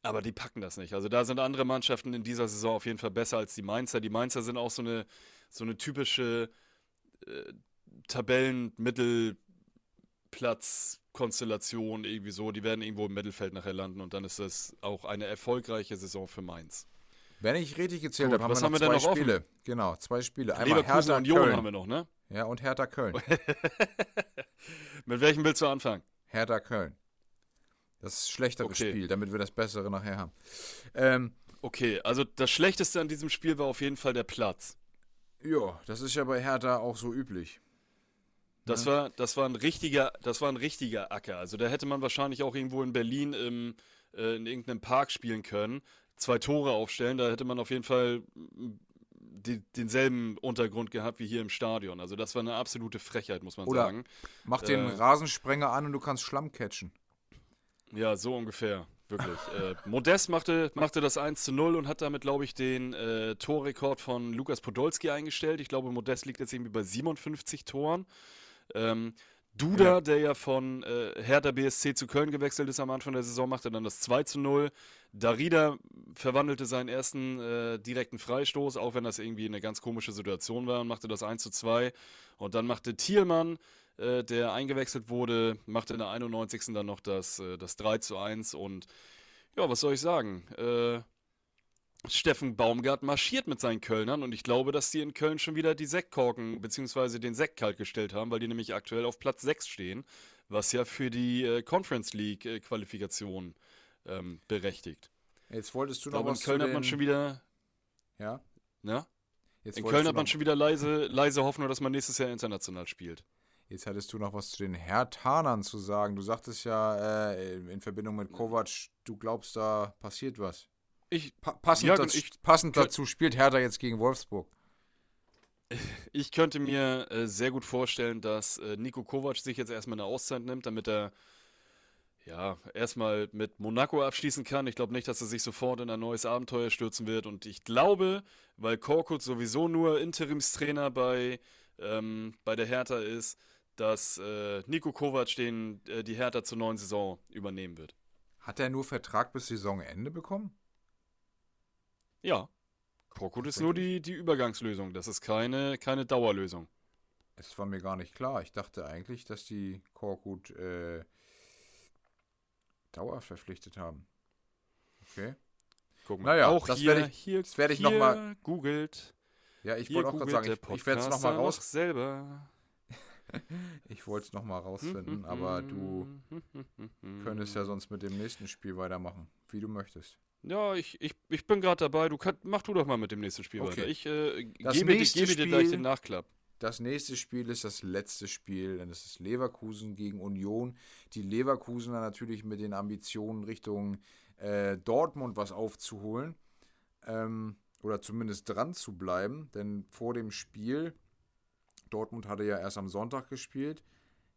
aber die packen das nicht. Also da sind andere Mannschaften in dieser Saison auf jeden Fall besser als die Mainzer. Die Mainzer sind auch so eine, so eine typische äh, Tabellen-Mittelplatz-Konstellation irgendwie so. Die werden irgendwo im Mittelfeld nachher landen und dann ist das auch eine erfolgreiche Saison für Mainz. Wenn ich richtig gezählt habe, haben wir noch haben zwei wir Spiele. Offen? Genau, zwei Spiele. Einmal Leverkusen Hertha und Union haben wir noch, ne? Ja, und Hertha Köln. Mit welchem willst du anfangen? Hertha Köln. Das schlechteres okay. Spiel, damit wir das bessere nachher haben. Ähm, okay, also das Schlechteste an diesem Spiel war auf jeden Fall der Platz. Ja, das ist ja bei Hertha auch so üblich. Das ja. war, das war ein richtiger, das war ein richtiger Acker. Also da hätte man wahrscheinlich auch irgendwo in Berlin im, äh, in irgendeinem Park spielen können zwei Tore aufstellen, da hätte man auf jeden Fall die, denselben Untergrund gehabt wie hier im Stadion. Also das war eine absolute Frechheit, muss man Oder sagen. Mach den äh, Rasensprenger an und du kannst Schlamm catchen. Ja, so ungefähr. Wirklich. äh, Modest machte, machte das 1 zu 0 und hat damit, glaube ich, den äh, Torrekord von Lukas Podolski eingestellt. Ich glaube, Modest liegt jetzt irgendwie bei 57 Toren. Ähm, Duda, ja. der ja von äh, Hertha BSC zu Köln gewechselt ist am Anfang der Saison, machte dann das 2 zu 0. Darida verwandelte seinen ersten äh, direkten Freistoß, auch wenn das irgendwie eine ganz komische Situation war, und machte das 1 zu 2. Und dann machte Thielmann, äh, der eingewechselt wurde, machte in der 91. dann noch das, äh, das 3 zu 1. Und ja, was soll ich sagen? Äh, Steffen Baumgart marschiert mit seinen Kölnern und ich glaube, dass die in Köln schon wieder die Sektkorken bzw. den Sekt kalt gestellt haben, weil die nämlich aktuell auf Platz 6 stehen, was ja für die äh, Conference League Qualifikation ähm, berechtigt. Jetzt wolltest du noch glaube, was In Köln hat man schon wieder. Ja? Ja? Jetzt in Köln hat man schon wieder leise, leise Hoffnung, dass man nächstes Jahr international spielt. Jetzt hattest du noch was zu den Hertanern zu sagen. Du sagtest ja äh, in Verbindung mit Kovac, du glaubst, da passiert was. Ich, pa passend, ja, dazu, ich, passend dazu spielt Hertha jetzt gegen Wolfsburg. Ich könnte mir äh, sehr gut vorstellen, dass äh, Nico Kovac sich jetzt erstmal eine Auszeit nimmt, damit er ja, erstmal mit Monaco abschließen kann. Ich glaube nicht, dass er sich sofort in ein neues Abenteuer stürzen wird. Und ich glaube, weil Korkut sowieso nur Interimstrainer bei, ähm, bei der Hertha ist, dass äh, Nico Kovac den, äh, die Hertha zur neuen Saison übernehmen wird. Hat er nur Vertrag bis Saisonende bekommen? Ja. Korkut ist nur die, die Übergangslösung. Das ist keine, keine Dauerlösung. Es war mir gar nicht klar. Ich dachte eigentlich, dass die Korkut äh, Dauer verpflichtet haben. Okay. Guck mal, naja, auch das werde ich, hier, das werde ich nochmal. Googelt. Ja, ich wollte auch gerade sagen, ich, ich werde es nochmal raus. selber. ich wollte es nochmal rausfinden, aber du könntest ja sonst mit dem nächsten Spiel weitermachen, wie du möchtest. Ja, ich, ich, ich bin gerade dabei. Du kann, mach du doch mal mit dem nächsten Spiel okay. weiter. Ich äh, gebe, nächste gebe dir gleich den Nachklapp. Das nächste Spiel ist das letzte Spiel, denn es ist Leverkusen gegen Union. Die Leverkusener natürlich mit den Ambitionen Richtung äh, Dortmund was aufzuholen. Ähm, oder zumindest dran zu bleiben, denn vor dem Spiel, Dortmund hatte ja erst am Sonntag gespielt,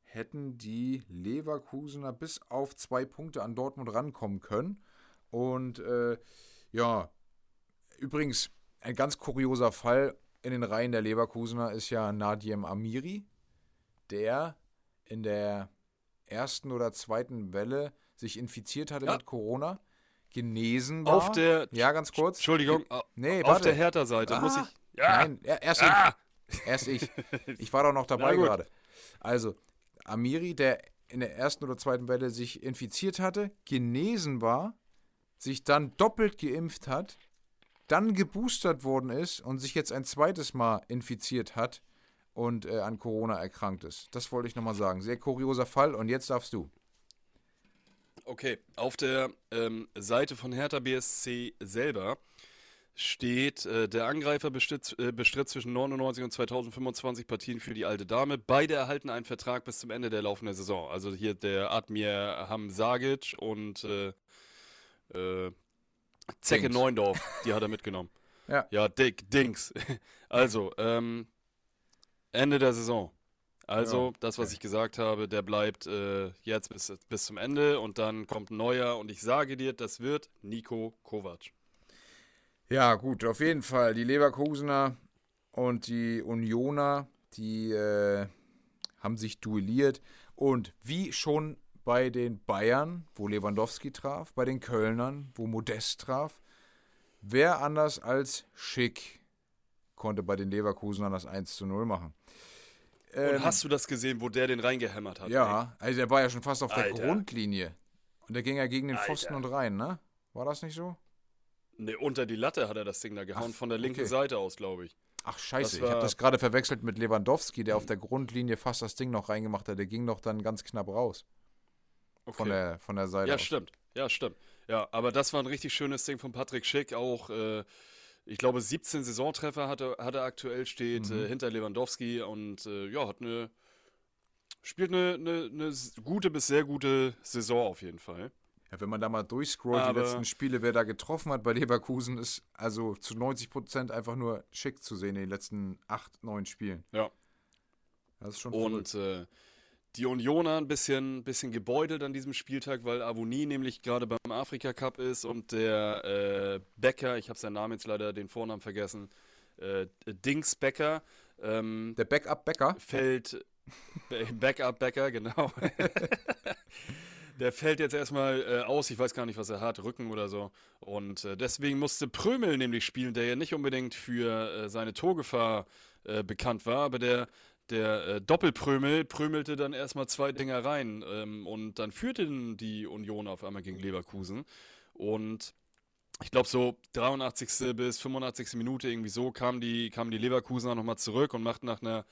hätten die Leverkusener bis auf zwei Punkte an Dortmund rankommen können. Und äh, ja, übrigens, ein ganz kurioser Fall in den Reihen der Leverkusener ist ja Nadiem Amiri, der in der ersten oder zweiten Welle sich infiziert hatte ja. mit Corona, genesen war. Auf der. Ja, ganz kurz. Entschuldigung. Nee, auf warte. der Hertha-Seite ah, muss ich. Ja. Nein, erst ah. Erst ich. Ich war doch noch dabei gerade. Also, Amiri, der in der ersten oder zweiten Welle sich infiziert hatte, genesen war, sich dann doppelt geimpft hat, dann geboostert worden ist und sich jetzt ein zweites Mal infiziert hat und äh, an Corona erkrankt ist. Das wollte ich nochmal sagen. Sehr kurioser Fall und jetzt darfst du. Okay, auf der ähm, Seite von Hertha BSC selber steht, äh, der Angreifer bestritt, äh, bestritt, zwischen 99 und 2025 Partien für die alte Dame. Beide erhalten einen Vertrag bis zum Ende der laufenden Saison. Also hier der Admir Hamzagic und äh, äh Zecke Dings. Neundorf, die hat er mitgenommen. ja. Ja, Dick, Dings. Also, ähm, Ende der Saison. Also, ja, das, was okay. ich gesagt habe, der bleibt äh, jetzt bis, bis zum Ende und dann kommt ein neuer und ich sage dir, das wird Nico Kovac. Ja, gut, auf jeden Fall. Die Leverkusener und die Unioner, die äh, haben sich duelliert und wie schon bei den Bayern, wo Lewandowski traf, bei den Kölnern, wo Modest traf, wer anders als Schick konnte bei den Leverkusenern das 1 zu 0 machen. Ähm, und hast du das gesehen, wo der den reingehämmert hat? Ja, ey? also der war ja schon fast auf Alter. der Grundlinie. Und der ging ja gegen den Alter. Pfosten und rein, ne? War das nicht so? Ne, unter die Latte hat er das Ding da gehauen, Ach, von der linken okay. Seite aus, glaube ich. Ach scheiße, ich habe das gerade verwechselt mit Lewandowski, der auf der Grundlinie fast das Ding noch reingemacht hat. Der ging doch dann ganz knapp raus. Okay. Von, der, von der Seite Ja, aus. stimmt. Ja, stimmt. Ja, aber das war ein richtig schönes Ding von Patrick Schick. Auch äh, ich glaube, 17 Saisontreffer hat er, hat er aktuell, steht mhm. äh, hinter Lewandowski und äh, ja, hat eine, spielt eine, eine, eine, gute bis sehr gute Saison auf jeden Fall. Ja, wenn man da mal durchscrollt, Aber die letzten Spiele, wer da getroffen hat bei Leverkusen, ist also zu 90 Prozent einfach nur schick zu sehen in den letzten 8, 9 Spielen. Ja. Das ist schon Und äh, die Unioner ein bisschen, bisschen gebeutelt an diesem Spieltag, weil Avonie nämlich gerade beim Afrika Cup ist und der äh, Becker, ich habe seinen Namen jetzt leider den Vornamen vergessen, äh, Dings Becker. Ähm, der Backup Becker? Fällt. Backup Becker, genau. der fällt jetzt erstmal äh, aus. Ich weiß gar nicht, was er hat, Rücken oder so. Und äh, deswegen musste Prömel nämlich spielen, der ja nicht unbedingt für äh, seine Torgefahr äh, bekannt war, aber der der äh, Doppelprömel prömelte dann erstmal zwei Dinger rein ähm, und dann führten die Union auf einmal gegen Leverkusen. Und ich glaube, so 83. bis 85. Minute irgendwie so kamen die, kamen die Leverkusener nochmal zurück und machten nach einer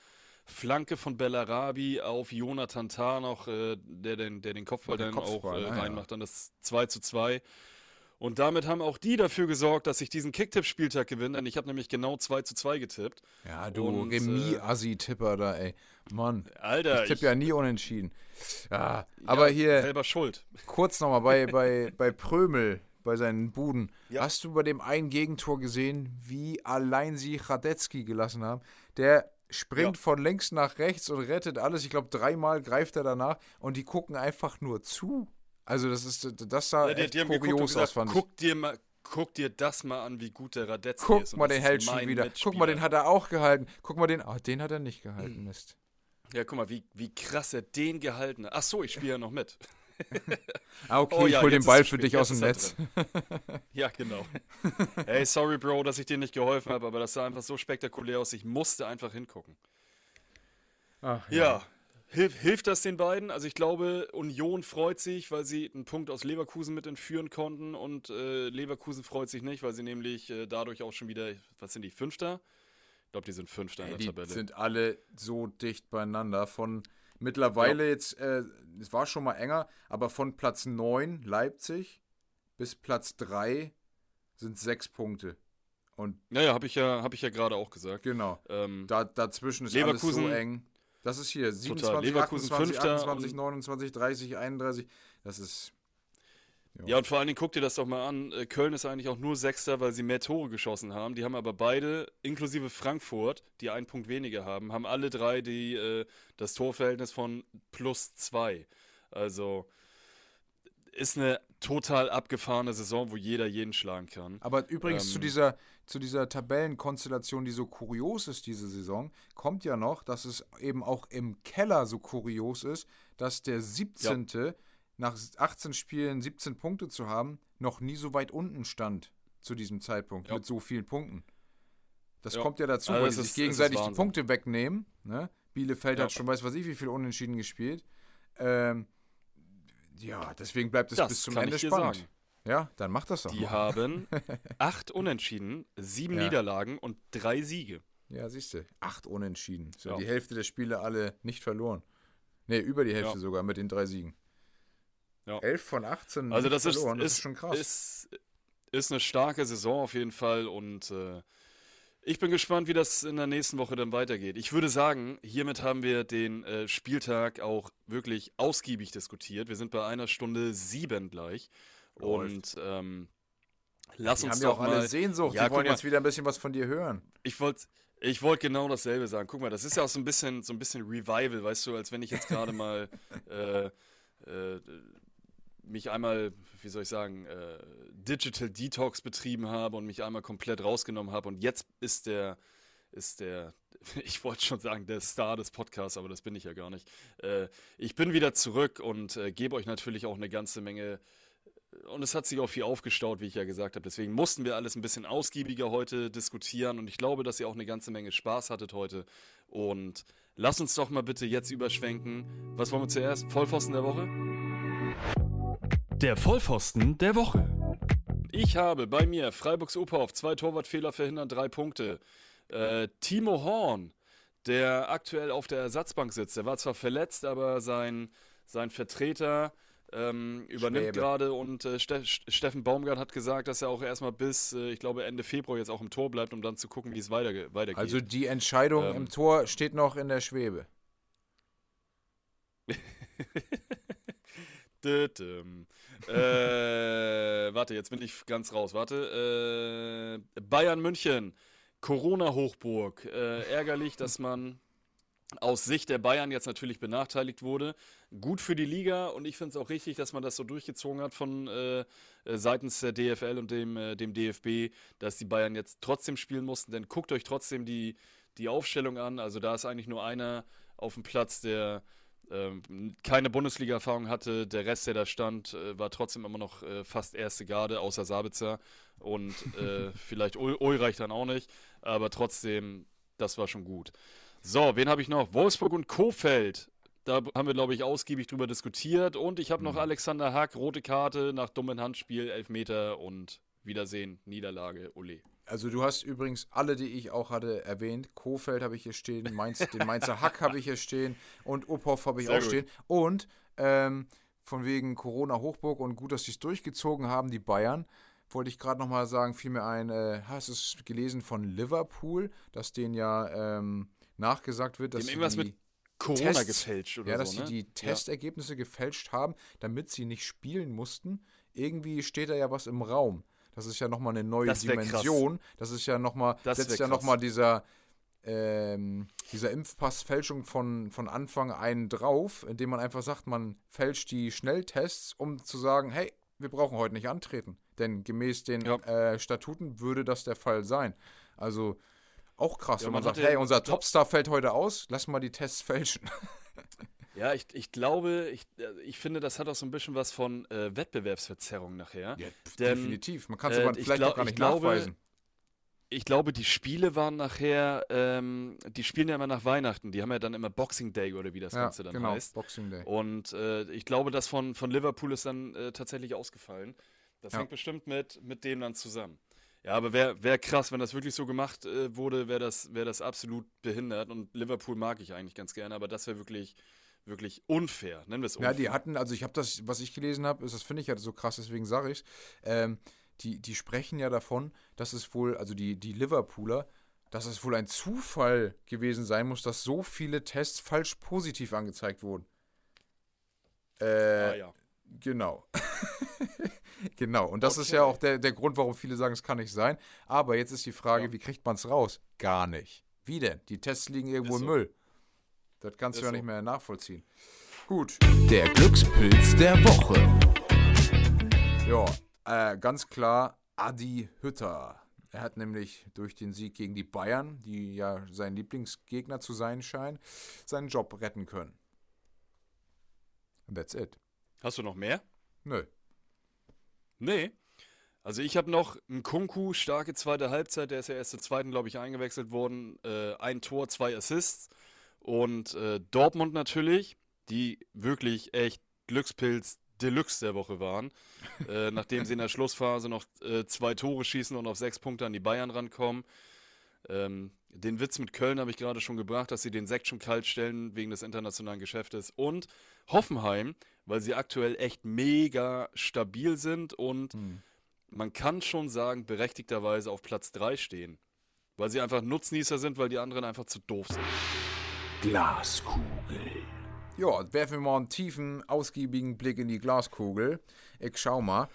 Flanke von Bellarabi auf Jonathan Tah noch, äh, der, den, der den Kopfball der dann Kopfball, auch äh, reinmacht, dann das 2 zu 2. Und damit haben auch die dafür gesorgt, dass ich diesen Kicktipp-Spieltag gewinne, denn ich habe nämlich genau 2 zu 2 getippt. Ja, du Remis-Assi-Tipper da, ey. Mann. Alter. Ich tippe ja nie unentschieden. Ja, aber ja, hier. Selber schuld. Kurz nochmal bei, bei, bei Prömel, bei seinen Buden. Ja. Hast du bei dem einen Gegentor gesehen, wie allein sie Radetzky gelassen haben? Der springt ja. von links nach rechts und rettet alles. Ich glaube, dreimal greift er danach und die gucken einfach nur zu. Also das ist das sah ja, die, echt die kurios aus, fand guck Dir mal, guck dir das mal an, wie gut der Radetzky guck ist. Guck mal, den hält schon wieder. Guck mal, den hat er auch gehalten. Guck mal, den, oh, den hat er nicht gehalten, Mist. Ja, guck mal, wie, wie krass er den gehalten hat. Ach so, ich spiele ja noch mit. Ah, okay, oh, ich ja, hol den Ball für dich aus dem Netz. ja, genau. Hey, sorry, Bro, dass ich dir nicht geholfen habe, aber das sah einfach so spektakulär aus. Ich musste einfach hingucken. Ach, ja. ja. Hilf, hilft das den beiden? Also ich glaube, Union freut sich, weil sie einen Punkt aus Leverkusen mit entführen konnten und äh, Leverkusen freut sich nicht, weil sie nämlich äh, dadurch auch schon wieder, was sind die, Fünfter? Ich glaube, die sind Fünfter in der die Tabelle. Die sind alle so dicht beieinander. Von mittlerweile ja. jetzt, äh, es war schon mal enger, aber von Platz 9 Leipzig bis Platz 3 sind sechs Punkte. Und naja, habe ich ja, hab ja gerade auch gesagt. Genau. Ähm, da, dazwischen ist Leverkusen, alles so eng. Das ist hier 27, 28, 29, 30, 31. Das ist. Ja, und vor allen Dingen guck dir das doch mal an. Äh, Köln ist eigentlich auch nur Sechster, weil sie mehr Tore geschossen haben. Die haben aber beide, inklusive Frankfurt, die einen Punkt weniger haben, haben alle drei die, äh, das Torverhältnis von plus zwei. Also ist eine total abgefahrene Saison, wo jeder jeden schlagen kann. Aber übrigens ähm, zu dieser zu dieser Tabellenkonstellation, die so kurios ist diese Saison, kommt ja noch, dass es eben auch im Keller so kurios ist, dass der 17. Ja. Nach 18 Spielen 17 Punkte zu haben, noch nie so weit unten stand zu diesem Zeitpunkt ja. mit so vielen Punkten. Das ja. kommt ja dazu, also weil sie sich gegenseitig die Punkte wegnehmen. Ne? Bielefeld hat schon weiß was ich wie viel Unentschieden gespielt. Ähm, ja, deswegen bleibt es das bis zum Ende spannend. Sagen. Ja, dann macht das doch. Die mal. haben acht Unentschieden, sieben ja. Niederlagen und drei Siege. Ja, siehst du, acht Unentschieden. So, ja. Die Hälfte der Spiele alle nicht verloren. Ne, über die Hälfte ja. sogar mit den drei Siegen. Ja. Elf von 18 also das verloren, ist, das ist, schon krass. Ist, ist eine starke Saison auf jeden Fall und äh, ich bin gespannt, wie das in der nächsten Woche dann weitergeht. Ich würde sagen, hiermit haben wir den äh, Spieltag auch wirklich ausgiebig diskutiert. Wir sind bei einer Stunde sieben gleich. Und ähm, lass die uns haben ja auch mal, alle Sehnsucht. Ja, die wollen jetzt wieder ein bisschen was von dir hören. Ich wollte ich wollte genau dasselbe sagen. Guck mal, das ist ja auch so ein bisschen, so ein bisschen Revival, weißt du, als wenn ich jetzt gerade mal äh, äh, mich einmal, wie soll ich sagen, äh, Digital Detox betrieben habe und mich einmal komplett rausgenommen habe. Und jetzt ist der, ist der, ich wollte schon sagen, der Star des Podcasts, aber das bin ich ja gar nicht. Äh, ich bin wieder zurück und äh, gebe euch natürlich auch eine ganze Menge und es hat sich auch viel aufgestaut, wie ich ja gesagt habe. Deswegen mussten wir alles ein bisschen ausgiebiger heute diskutieren. Und ich glaube, dass ihr auch eine ganze Menge Spaß hattet heute. Und lasst uns doch mal bitte jetzt überschwenken. Was wollen wir zuerst? Vollpfosten der Woche? Der Vollpfosten der Woche. Ich habe bei mir Freiburgs Oper auf zwei Torwartfehler verhindern, drei Punkte. Äh, Timo Horn, der aktuell auf der Ersatzbank sitzt. Der war zwar verletzt, aber sein, sein Vertreter ähm, übernimmt gerade und äh, Ste Steffen Baumgart hat gesagt, dass er auch erstmal bis, äh, ich glaube, Ende Februar jetzt auch im Tor bleibt, um dann zu gucken, wie es weiterge weitergeht. Also die Entscheidung ähm, im Tor steht noch in der Schwebe. äh, warte, jetzt bin ich ganz raus. Warte. Äh, Bayern München, Corona-Hochburg. Äh, ärgerlich, dass man aus Sicht der Bayern jetzt natürlich benachteiligt wurde. Gut für die Liga und ich finde es auch richtig, dass man das so durchgezogen hat von äh, seitens der DFL und dem, äh, dem DFB, dass die Bayern jetzt trotzdem spielen mussten. Denn guckt euch trotzdem die, die Aufstellung an. Also da ist eigentlich nur einer auf dem Platz, der ähm, keine Bundesliga-Erfahrung hatte. Der Rest, der da stand, äh, war trotzdem immer noch äh, fast erste Garde, außer Sabitzer und äh, vielleicht Ulreich dann auch nicht. Aber trotzdem, das war schon gut. So, wen habe ich noch? Wolfsburg und Kofeld. Da haben wir, glaube ich, ausgiebig drüber diskutiert. Und ich habe noch mhm. Alexander Hack, rote Karte nach dummen Handspiel, Elfmeter und Wiedersehen, Niederlage, Uli. Also du hast übrigens alle, die ich auch hatte, erwähnt. Kofeld habe ich hier stehen, Mainz, den Mainzer Hack habe ich hier stehen und Uphoff habe ich Sehr auch gut. stehen. Und ähm, von wegen Corona-Hochburg und gut, dass sie es durchgezogen haben, die Bayern wollte ich gerade nochmal sagen, fiel mir ein, äh, hast du es gelesen von Liverpool, dass denen ja ähm, nachgesagt wird, dass sie irgendwas mit Corona Tests, gefälscht oder ja, dass so, ne? sie die Testergebnisse ja. gefälscht haben, damit sie nicht spielen mussten. Irgendwie steht da ja was im Raum. Das ist ja nochmal eine neue Dimension. Krass. Das ist ja nochmal, setzt ja nochmal dieser, ähm, dieser Impfpassfälschung von, von Anfang einen drauf, indem man einfach sagt, man fälscht die Schnelltests, um zu sagen, hey, wir brauchen heute nicht antreten. Denn gemäß den ja. äh, Statuten würde das der Fall sein. Also auch krass, ja, wenn man, man sagt, hey, unser Topstar fällt heute aus, lass mal die Tests fälschen. Ja, ich, ich glaube, ich, ich finde, das hat auch so ein bisschen was von äh, Wettbewerbsverzerrung nachher. Ja, Denn, definitiv. Man kann es äh, aber vielleicht glaub, auch gar nicht glaube, nachweisen. Ich glaube, die Spiele waren nachher, ähm, die spielen ja immer nach Weihnachten. Die haben ja dann immer Boxing Day oder wie das ja, Ganze dann genau, heißt. Boxing Day. Und äh, ich glaube, das von, von Liverpool ist dann äh, tatsächlich ausgefallen. Das ja. hängt bestimmt mit, mit dem dann zusammen. Ja, aber wäre wär krass, wenn das wirklich so gemacht äh, wurde, wäre das, wär das absolut behindert. Und Liverpool mag ich eigentlich ganz gerne, aber das wäre wirklich, wirklich unfair. Nennen wir es unfair. Ja, die hatten, also ich habe das, was ich gelesen habe, das finde ich ja so krass, deswegen sage ich ähm, die, die sprechen ja davon, dass es wohl, also die, die Liverpooler, dass es wohl ein Zufall gewesen sein muss, dass so viele Tests falsch positiv angezeigt wurden. Äh, ah, ja. Genau. Genau, und das ist ja auch der, der Grund, warum viele sagen, es kann nicht sein. Aber jetzt ist die Frage, Ja. wie kriegt man es raus? Gar nicht. Wie denn? Die Tests liegen irgendwo Ist im so. Müll. Das kannst Ist du ja so. nicht mehr nachvollziehen. Gut. Der Glückspilz der Woche. Ja, äh, ganz klar Adi Hütter. Er hat nämlich durch den Sieg gegen die Bayern, die ja sein Lieblingsgegner zu sein scheinen, seinen Job retten können. And that's it. Hast du noch mehr? Nö. Nee. Also ich habe noch einen Kunku, starke zweite Halbzeit, der ist ja erst zur zweiten, glaube ich, eingewechselt worden. Äh, ein Tor, zwei Assists. Und äh, Dortmund natürlich, die wirklich echt Glückspilz Deluxe der Woche waren. äh, nachdem sie in der Schlussphase noch äh, zwei Tore schießen und auf sechs Punkte an die Bayern rankommen. Ähm, den Witz mit Köln habe ich gerade schon gebracht, dass sie den Sekt schon kalt stellen wegen des internationalen Geschäftes. Und Hoffenheim, weil sie aktuell echt mega stabil sind und man kann schon sagen, berechtigterweise auf Platz 3 stehen. Weil sie einfach Nutznießer sind, weil die anderen einfach zu doof sind. Glaskugel. Ja, werfen wir mal einen tiefen, ausgiebigen Blick in die Glaskugel. Ich schau mal.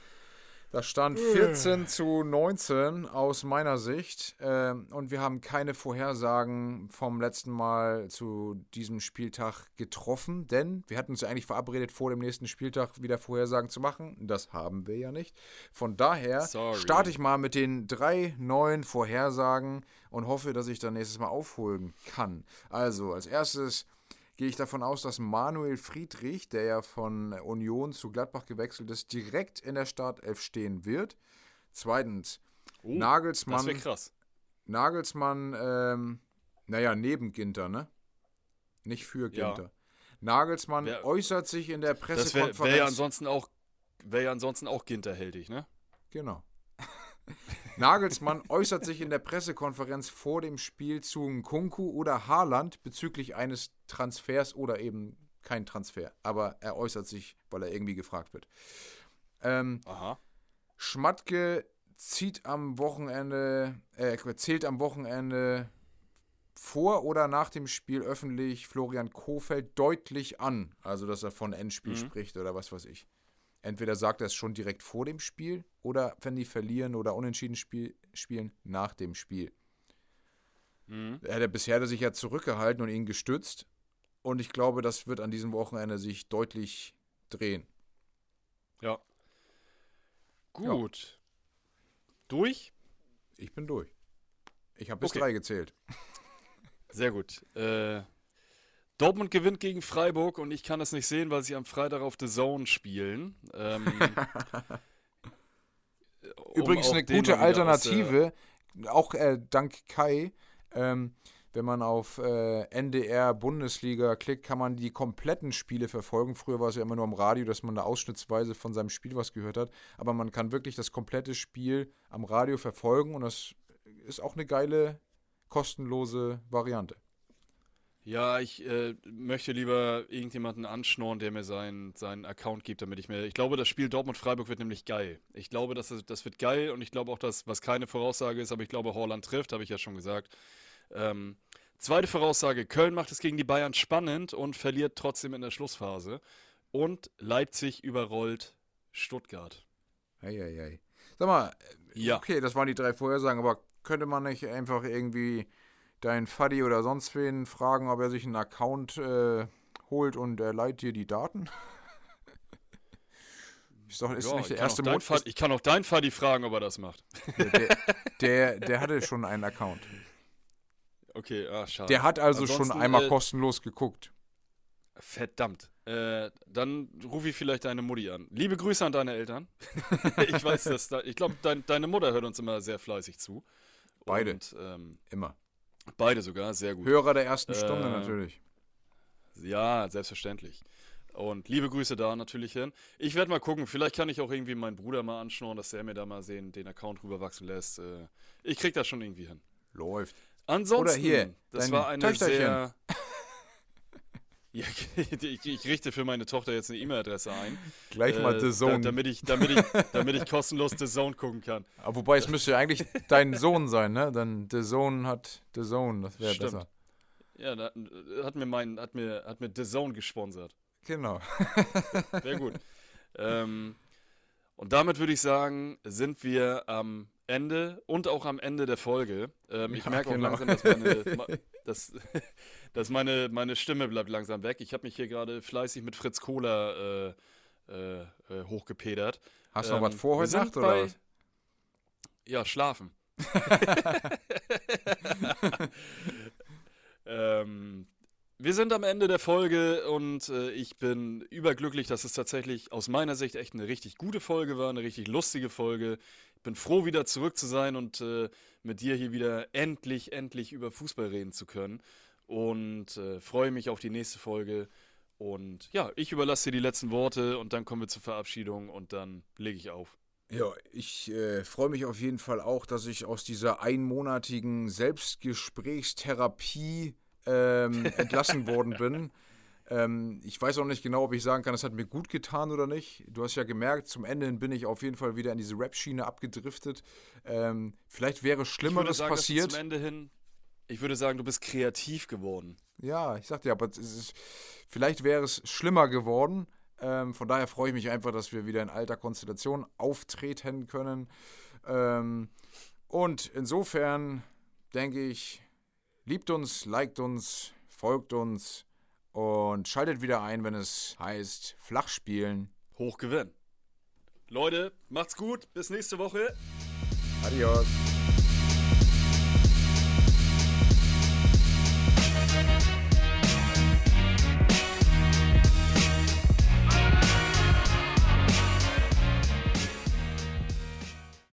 Da stand 14 zu 19 aus meiner Sicht. Ähm, und wir haben keine Vorhersagen vom letzten Mal zu diesem Spieltag getroffen, denn wir hatten uns ja eigentlich verabredet, vor dem nächsten Spieltag wieder Vorhersagen zu machen. Das haben wir ja nicht. Von daher Sorry. starte ich mal mit den drei neuen Vorhersagen und hoffe, dass ich dann nächstes Mal aufholen kann. Also, als erstes gehe ich davon aus, dass Manuel Friedrich, der ja von Union zu Gladbach gewechselt ist, direkt in der Startelf stehen wird. Zweitens, Oh, Das Nagelsmann, wäre krass. Nagelsmann, ähm, naja, neben Ginter, ne? Nicht für Ja. Ginter. Nagelsmann Wär- äußert sich in der Das wäre Pressekonferenz. wär ja ansonsten auch, wär ja ansonsten auch ginterhältig, ne? Genau. Nagelsmann äußert sich in der Pressekonferenz vor dem Spiel zu Nkunku oder Haaland bezüglich eines Transfers oder eben kein Transfer. Aber er äußert sich, weil er irgendwie gefragt wird. Ähm, Aha. Schmatke zieht am Wochenende, äh, zählt am Wochenende vor oder nach dem Spiel öffentlich Florian Kofeld deutlich an. Also, dass er von Endspiel Mhm. spricht oder was weiß ich. Entweder sagt er es schon direkt vor dem Spiel oder wenn die verlieren oder unentschieden spiel, spielen, nach dem Spiel. Mhm. Er hat bisher sich ja zurückgehalten und ihn gestützt. Und ich glaube, das wird an diesem Wochenende sich deutlich drehen. Ja. Gut. Durch? Ich bin durch. Ich habe bis Okay. drei gezählt. Sehr gut. Äh, Dortmund gewinnt gegen Freiburg und ich kann das nicht sehen, weil sie am Freitag auf The Zone spielen. Ähm, Übrigens eine gute wieder aus Alternative, auch äh, dank Kai. Ähm, wenn man auf äh, NDR Bundesliga klickt, kann man die kompletten Spiele verfolgen. Früher war es ja immer nur am Radio, dass man da ausschnittsweise von seinem Spiel was gehört hat. Aber man kann wirklich das komplette Spiel am Radio verfolgen und das ist auch eine geile, kostenlose Variante. Ja, ich äh, möchte lieber irgendjemanden anschnorren, der mir seinen, seinen Account gibt, damit ich mir. Ich glaube, das Spiel Dortmund-Freiburg wird nämlich geil. Ich glaube, das, das wird geil und ich glaube auch, dass, was keine Voraussage ist, aber ich glaube, Holland trifft, habe ich ja schon gesagt. Ähm, zweite Voraussage: Köln macht es gegen die Bayern spannend und verliert trotzdem in der Schlussphase. Und Leipzig überrollt Stuttgart. Eieiei. Sag mal, Ja. okay, das waren die drei Vorhersagen, aber könnte man nicht einfach irgendwie deinen Faddy oder sonst wen fragen, ob er sich einen Account äh, holt und er leiht dir die Daten? ist doch ist Ja, nicht der ich, kann erste dein. Fad- ich kann auch dein Fadi fragen, ob er das macht. Der, der, der hatte schon einen Account. Okay, ah, schade. Der hat also schon Ansonsten, einmal äh, kostenlos geguckt. Verdammt. Äh, dann rufe ich vielleicht deine Mutti an. Liebe Grüße an deine Eltern. ich weiß, dass da, ich glaube, dein, deine Mutter hört uns immer sehr fleißig zu. Beide. Und, ähm, Immer. Beide sogar, sehr gut. Hörer der ersten Äh, Stunde natürlich. Ja, selbstverständlich. Und liebe Grüße da natürlich hin. Ich werde mal gucken, vielleicht kann ich auch irgendwie meinen Bruder mal anschnorren, dass der mir da mal sehen, den Account rüberwachsen lässt. Äh, ich krieg das schon irgendwie hin. Läuft. Ansonsten, hier, das war eine Töchterchen. sehr. Ja, ich, ich richte für meine Tochter jetzt eine E-Mail-Adresse ein. Gleich mal äh, The Zone. Da, damit, ich, damit, ich, damit ich kostenlos The Zone gucken kann. Aber wobei es müsste ja eigentlich dein Sohn sein, ne? Dann The Zone hat The Zone, das wäre besser. Ja, da, hat mir mein, hat mir, hat mir The Zone gesponsert. Genau. Sehr gut. ähm, Und damit würde ich sagen, sind wir am Ende und auch am Ende der Folge. Ähm, ich Ja, merke auch genau. langsam, dass, meine, dass, dass meine, meine Stimme bleibt langsam weg. Ich habe mich hier gerade fleißig mit Fritz Kohler äh, äh, äh, hochgepedert. Hast du noch Ähm, was vor wir heute Nacht oder was? Ja, schlafen. ähm, wir sind am Ende der Folge und äh, ich bin überglücklich, dass es tatsächlich aus meiner Sicht echt eine richtig gute Folge war, eine richtig lustige Folge. Ich bin froh, wieder zurück zu sein und äh, mit dir hier wieder endlich, endlich über Fußball reden zu können. Und äh, freue mich auf die nächste Folge. Und ja, ich überlasse dir die letzten Worte und dann kommen wir zur Verabschiedung und dann lege ich auf. Ja, ich äh, freue mich auf jeden Fall auch, dass ich aus dieser einmonatigen Selbstgesprächstherapie ähm, entlassen worden bin. Ähm, ich weiß auch nicht genau, ob ich sagen kann, das hat mir gut getan oder nicht. Du hast ja gemerkt, zum Ende hin bin ich auf jeden Fall wieder in diese Rap-Schiene abgedriftet. Ähm, vielleicht wäre Schlimmeres sagen, passiert. Zum Ende hin, ich würde sagen, du bist kreativ geworden. Ja, ich sagte ja, aber es ist, vielleicht wäre es schlimmer geworden. Ähm, von daher freue ich mich einfach, dass wir wieder in alter Konstellation auftreten können. Ähm, und insofern denke ich, liebt uns, liked uns, folgt uns und schaltet wieder ein, wenn es heißt Flachspielen. Hochgewinn. Leute, macht's gut. Bis nächste Woche. Adios.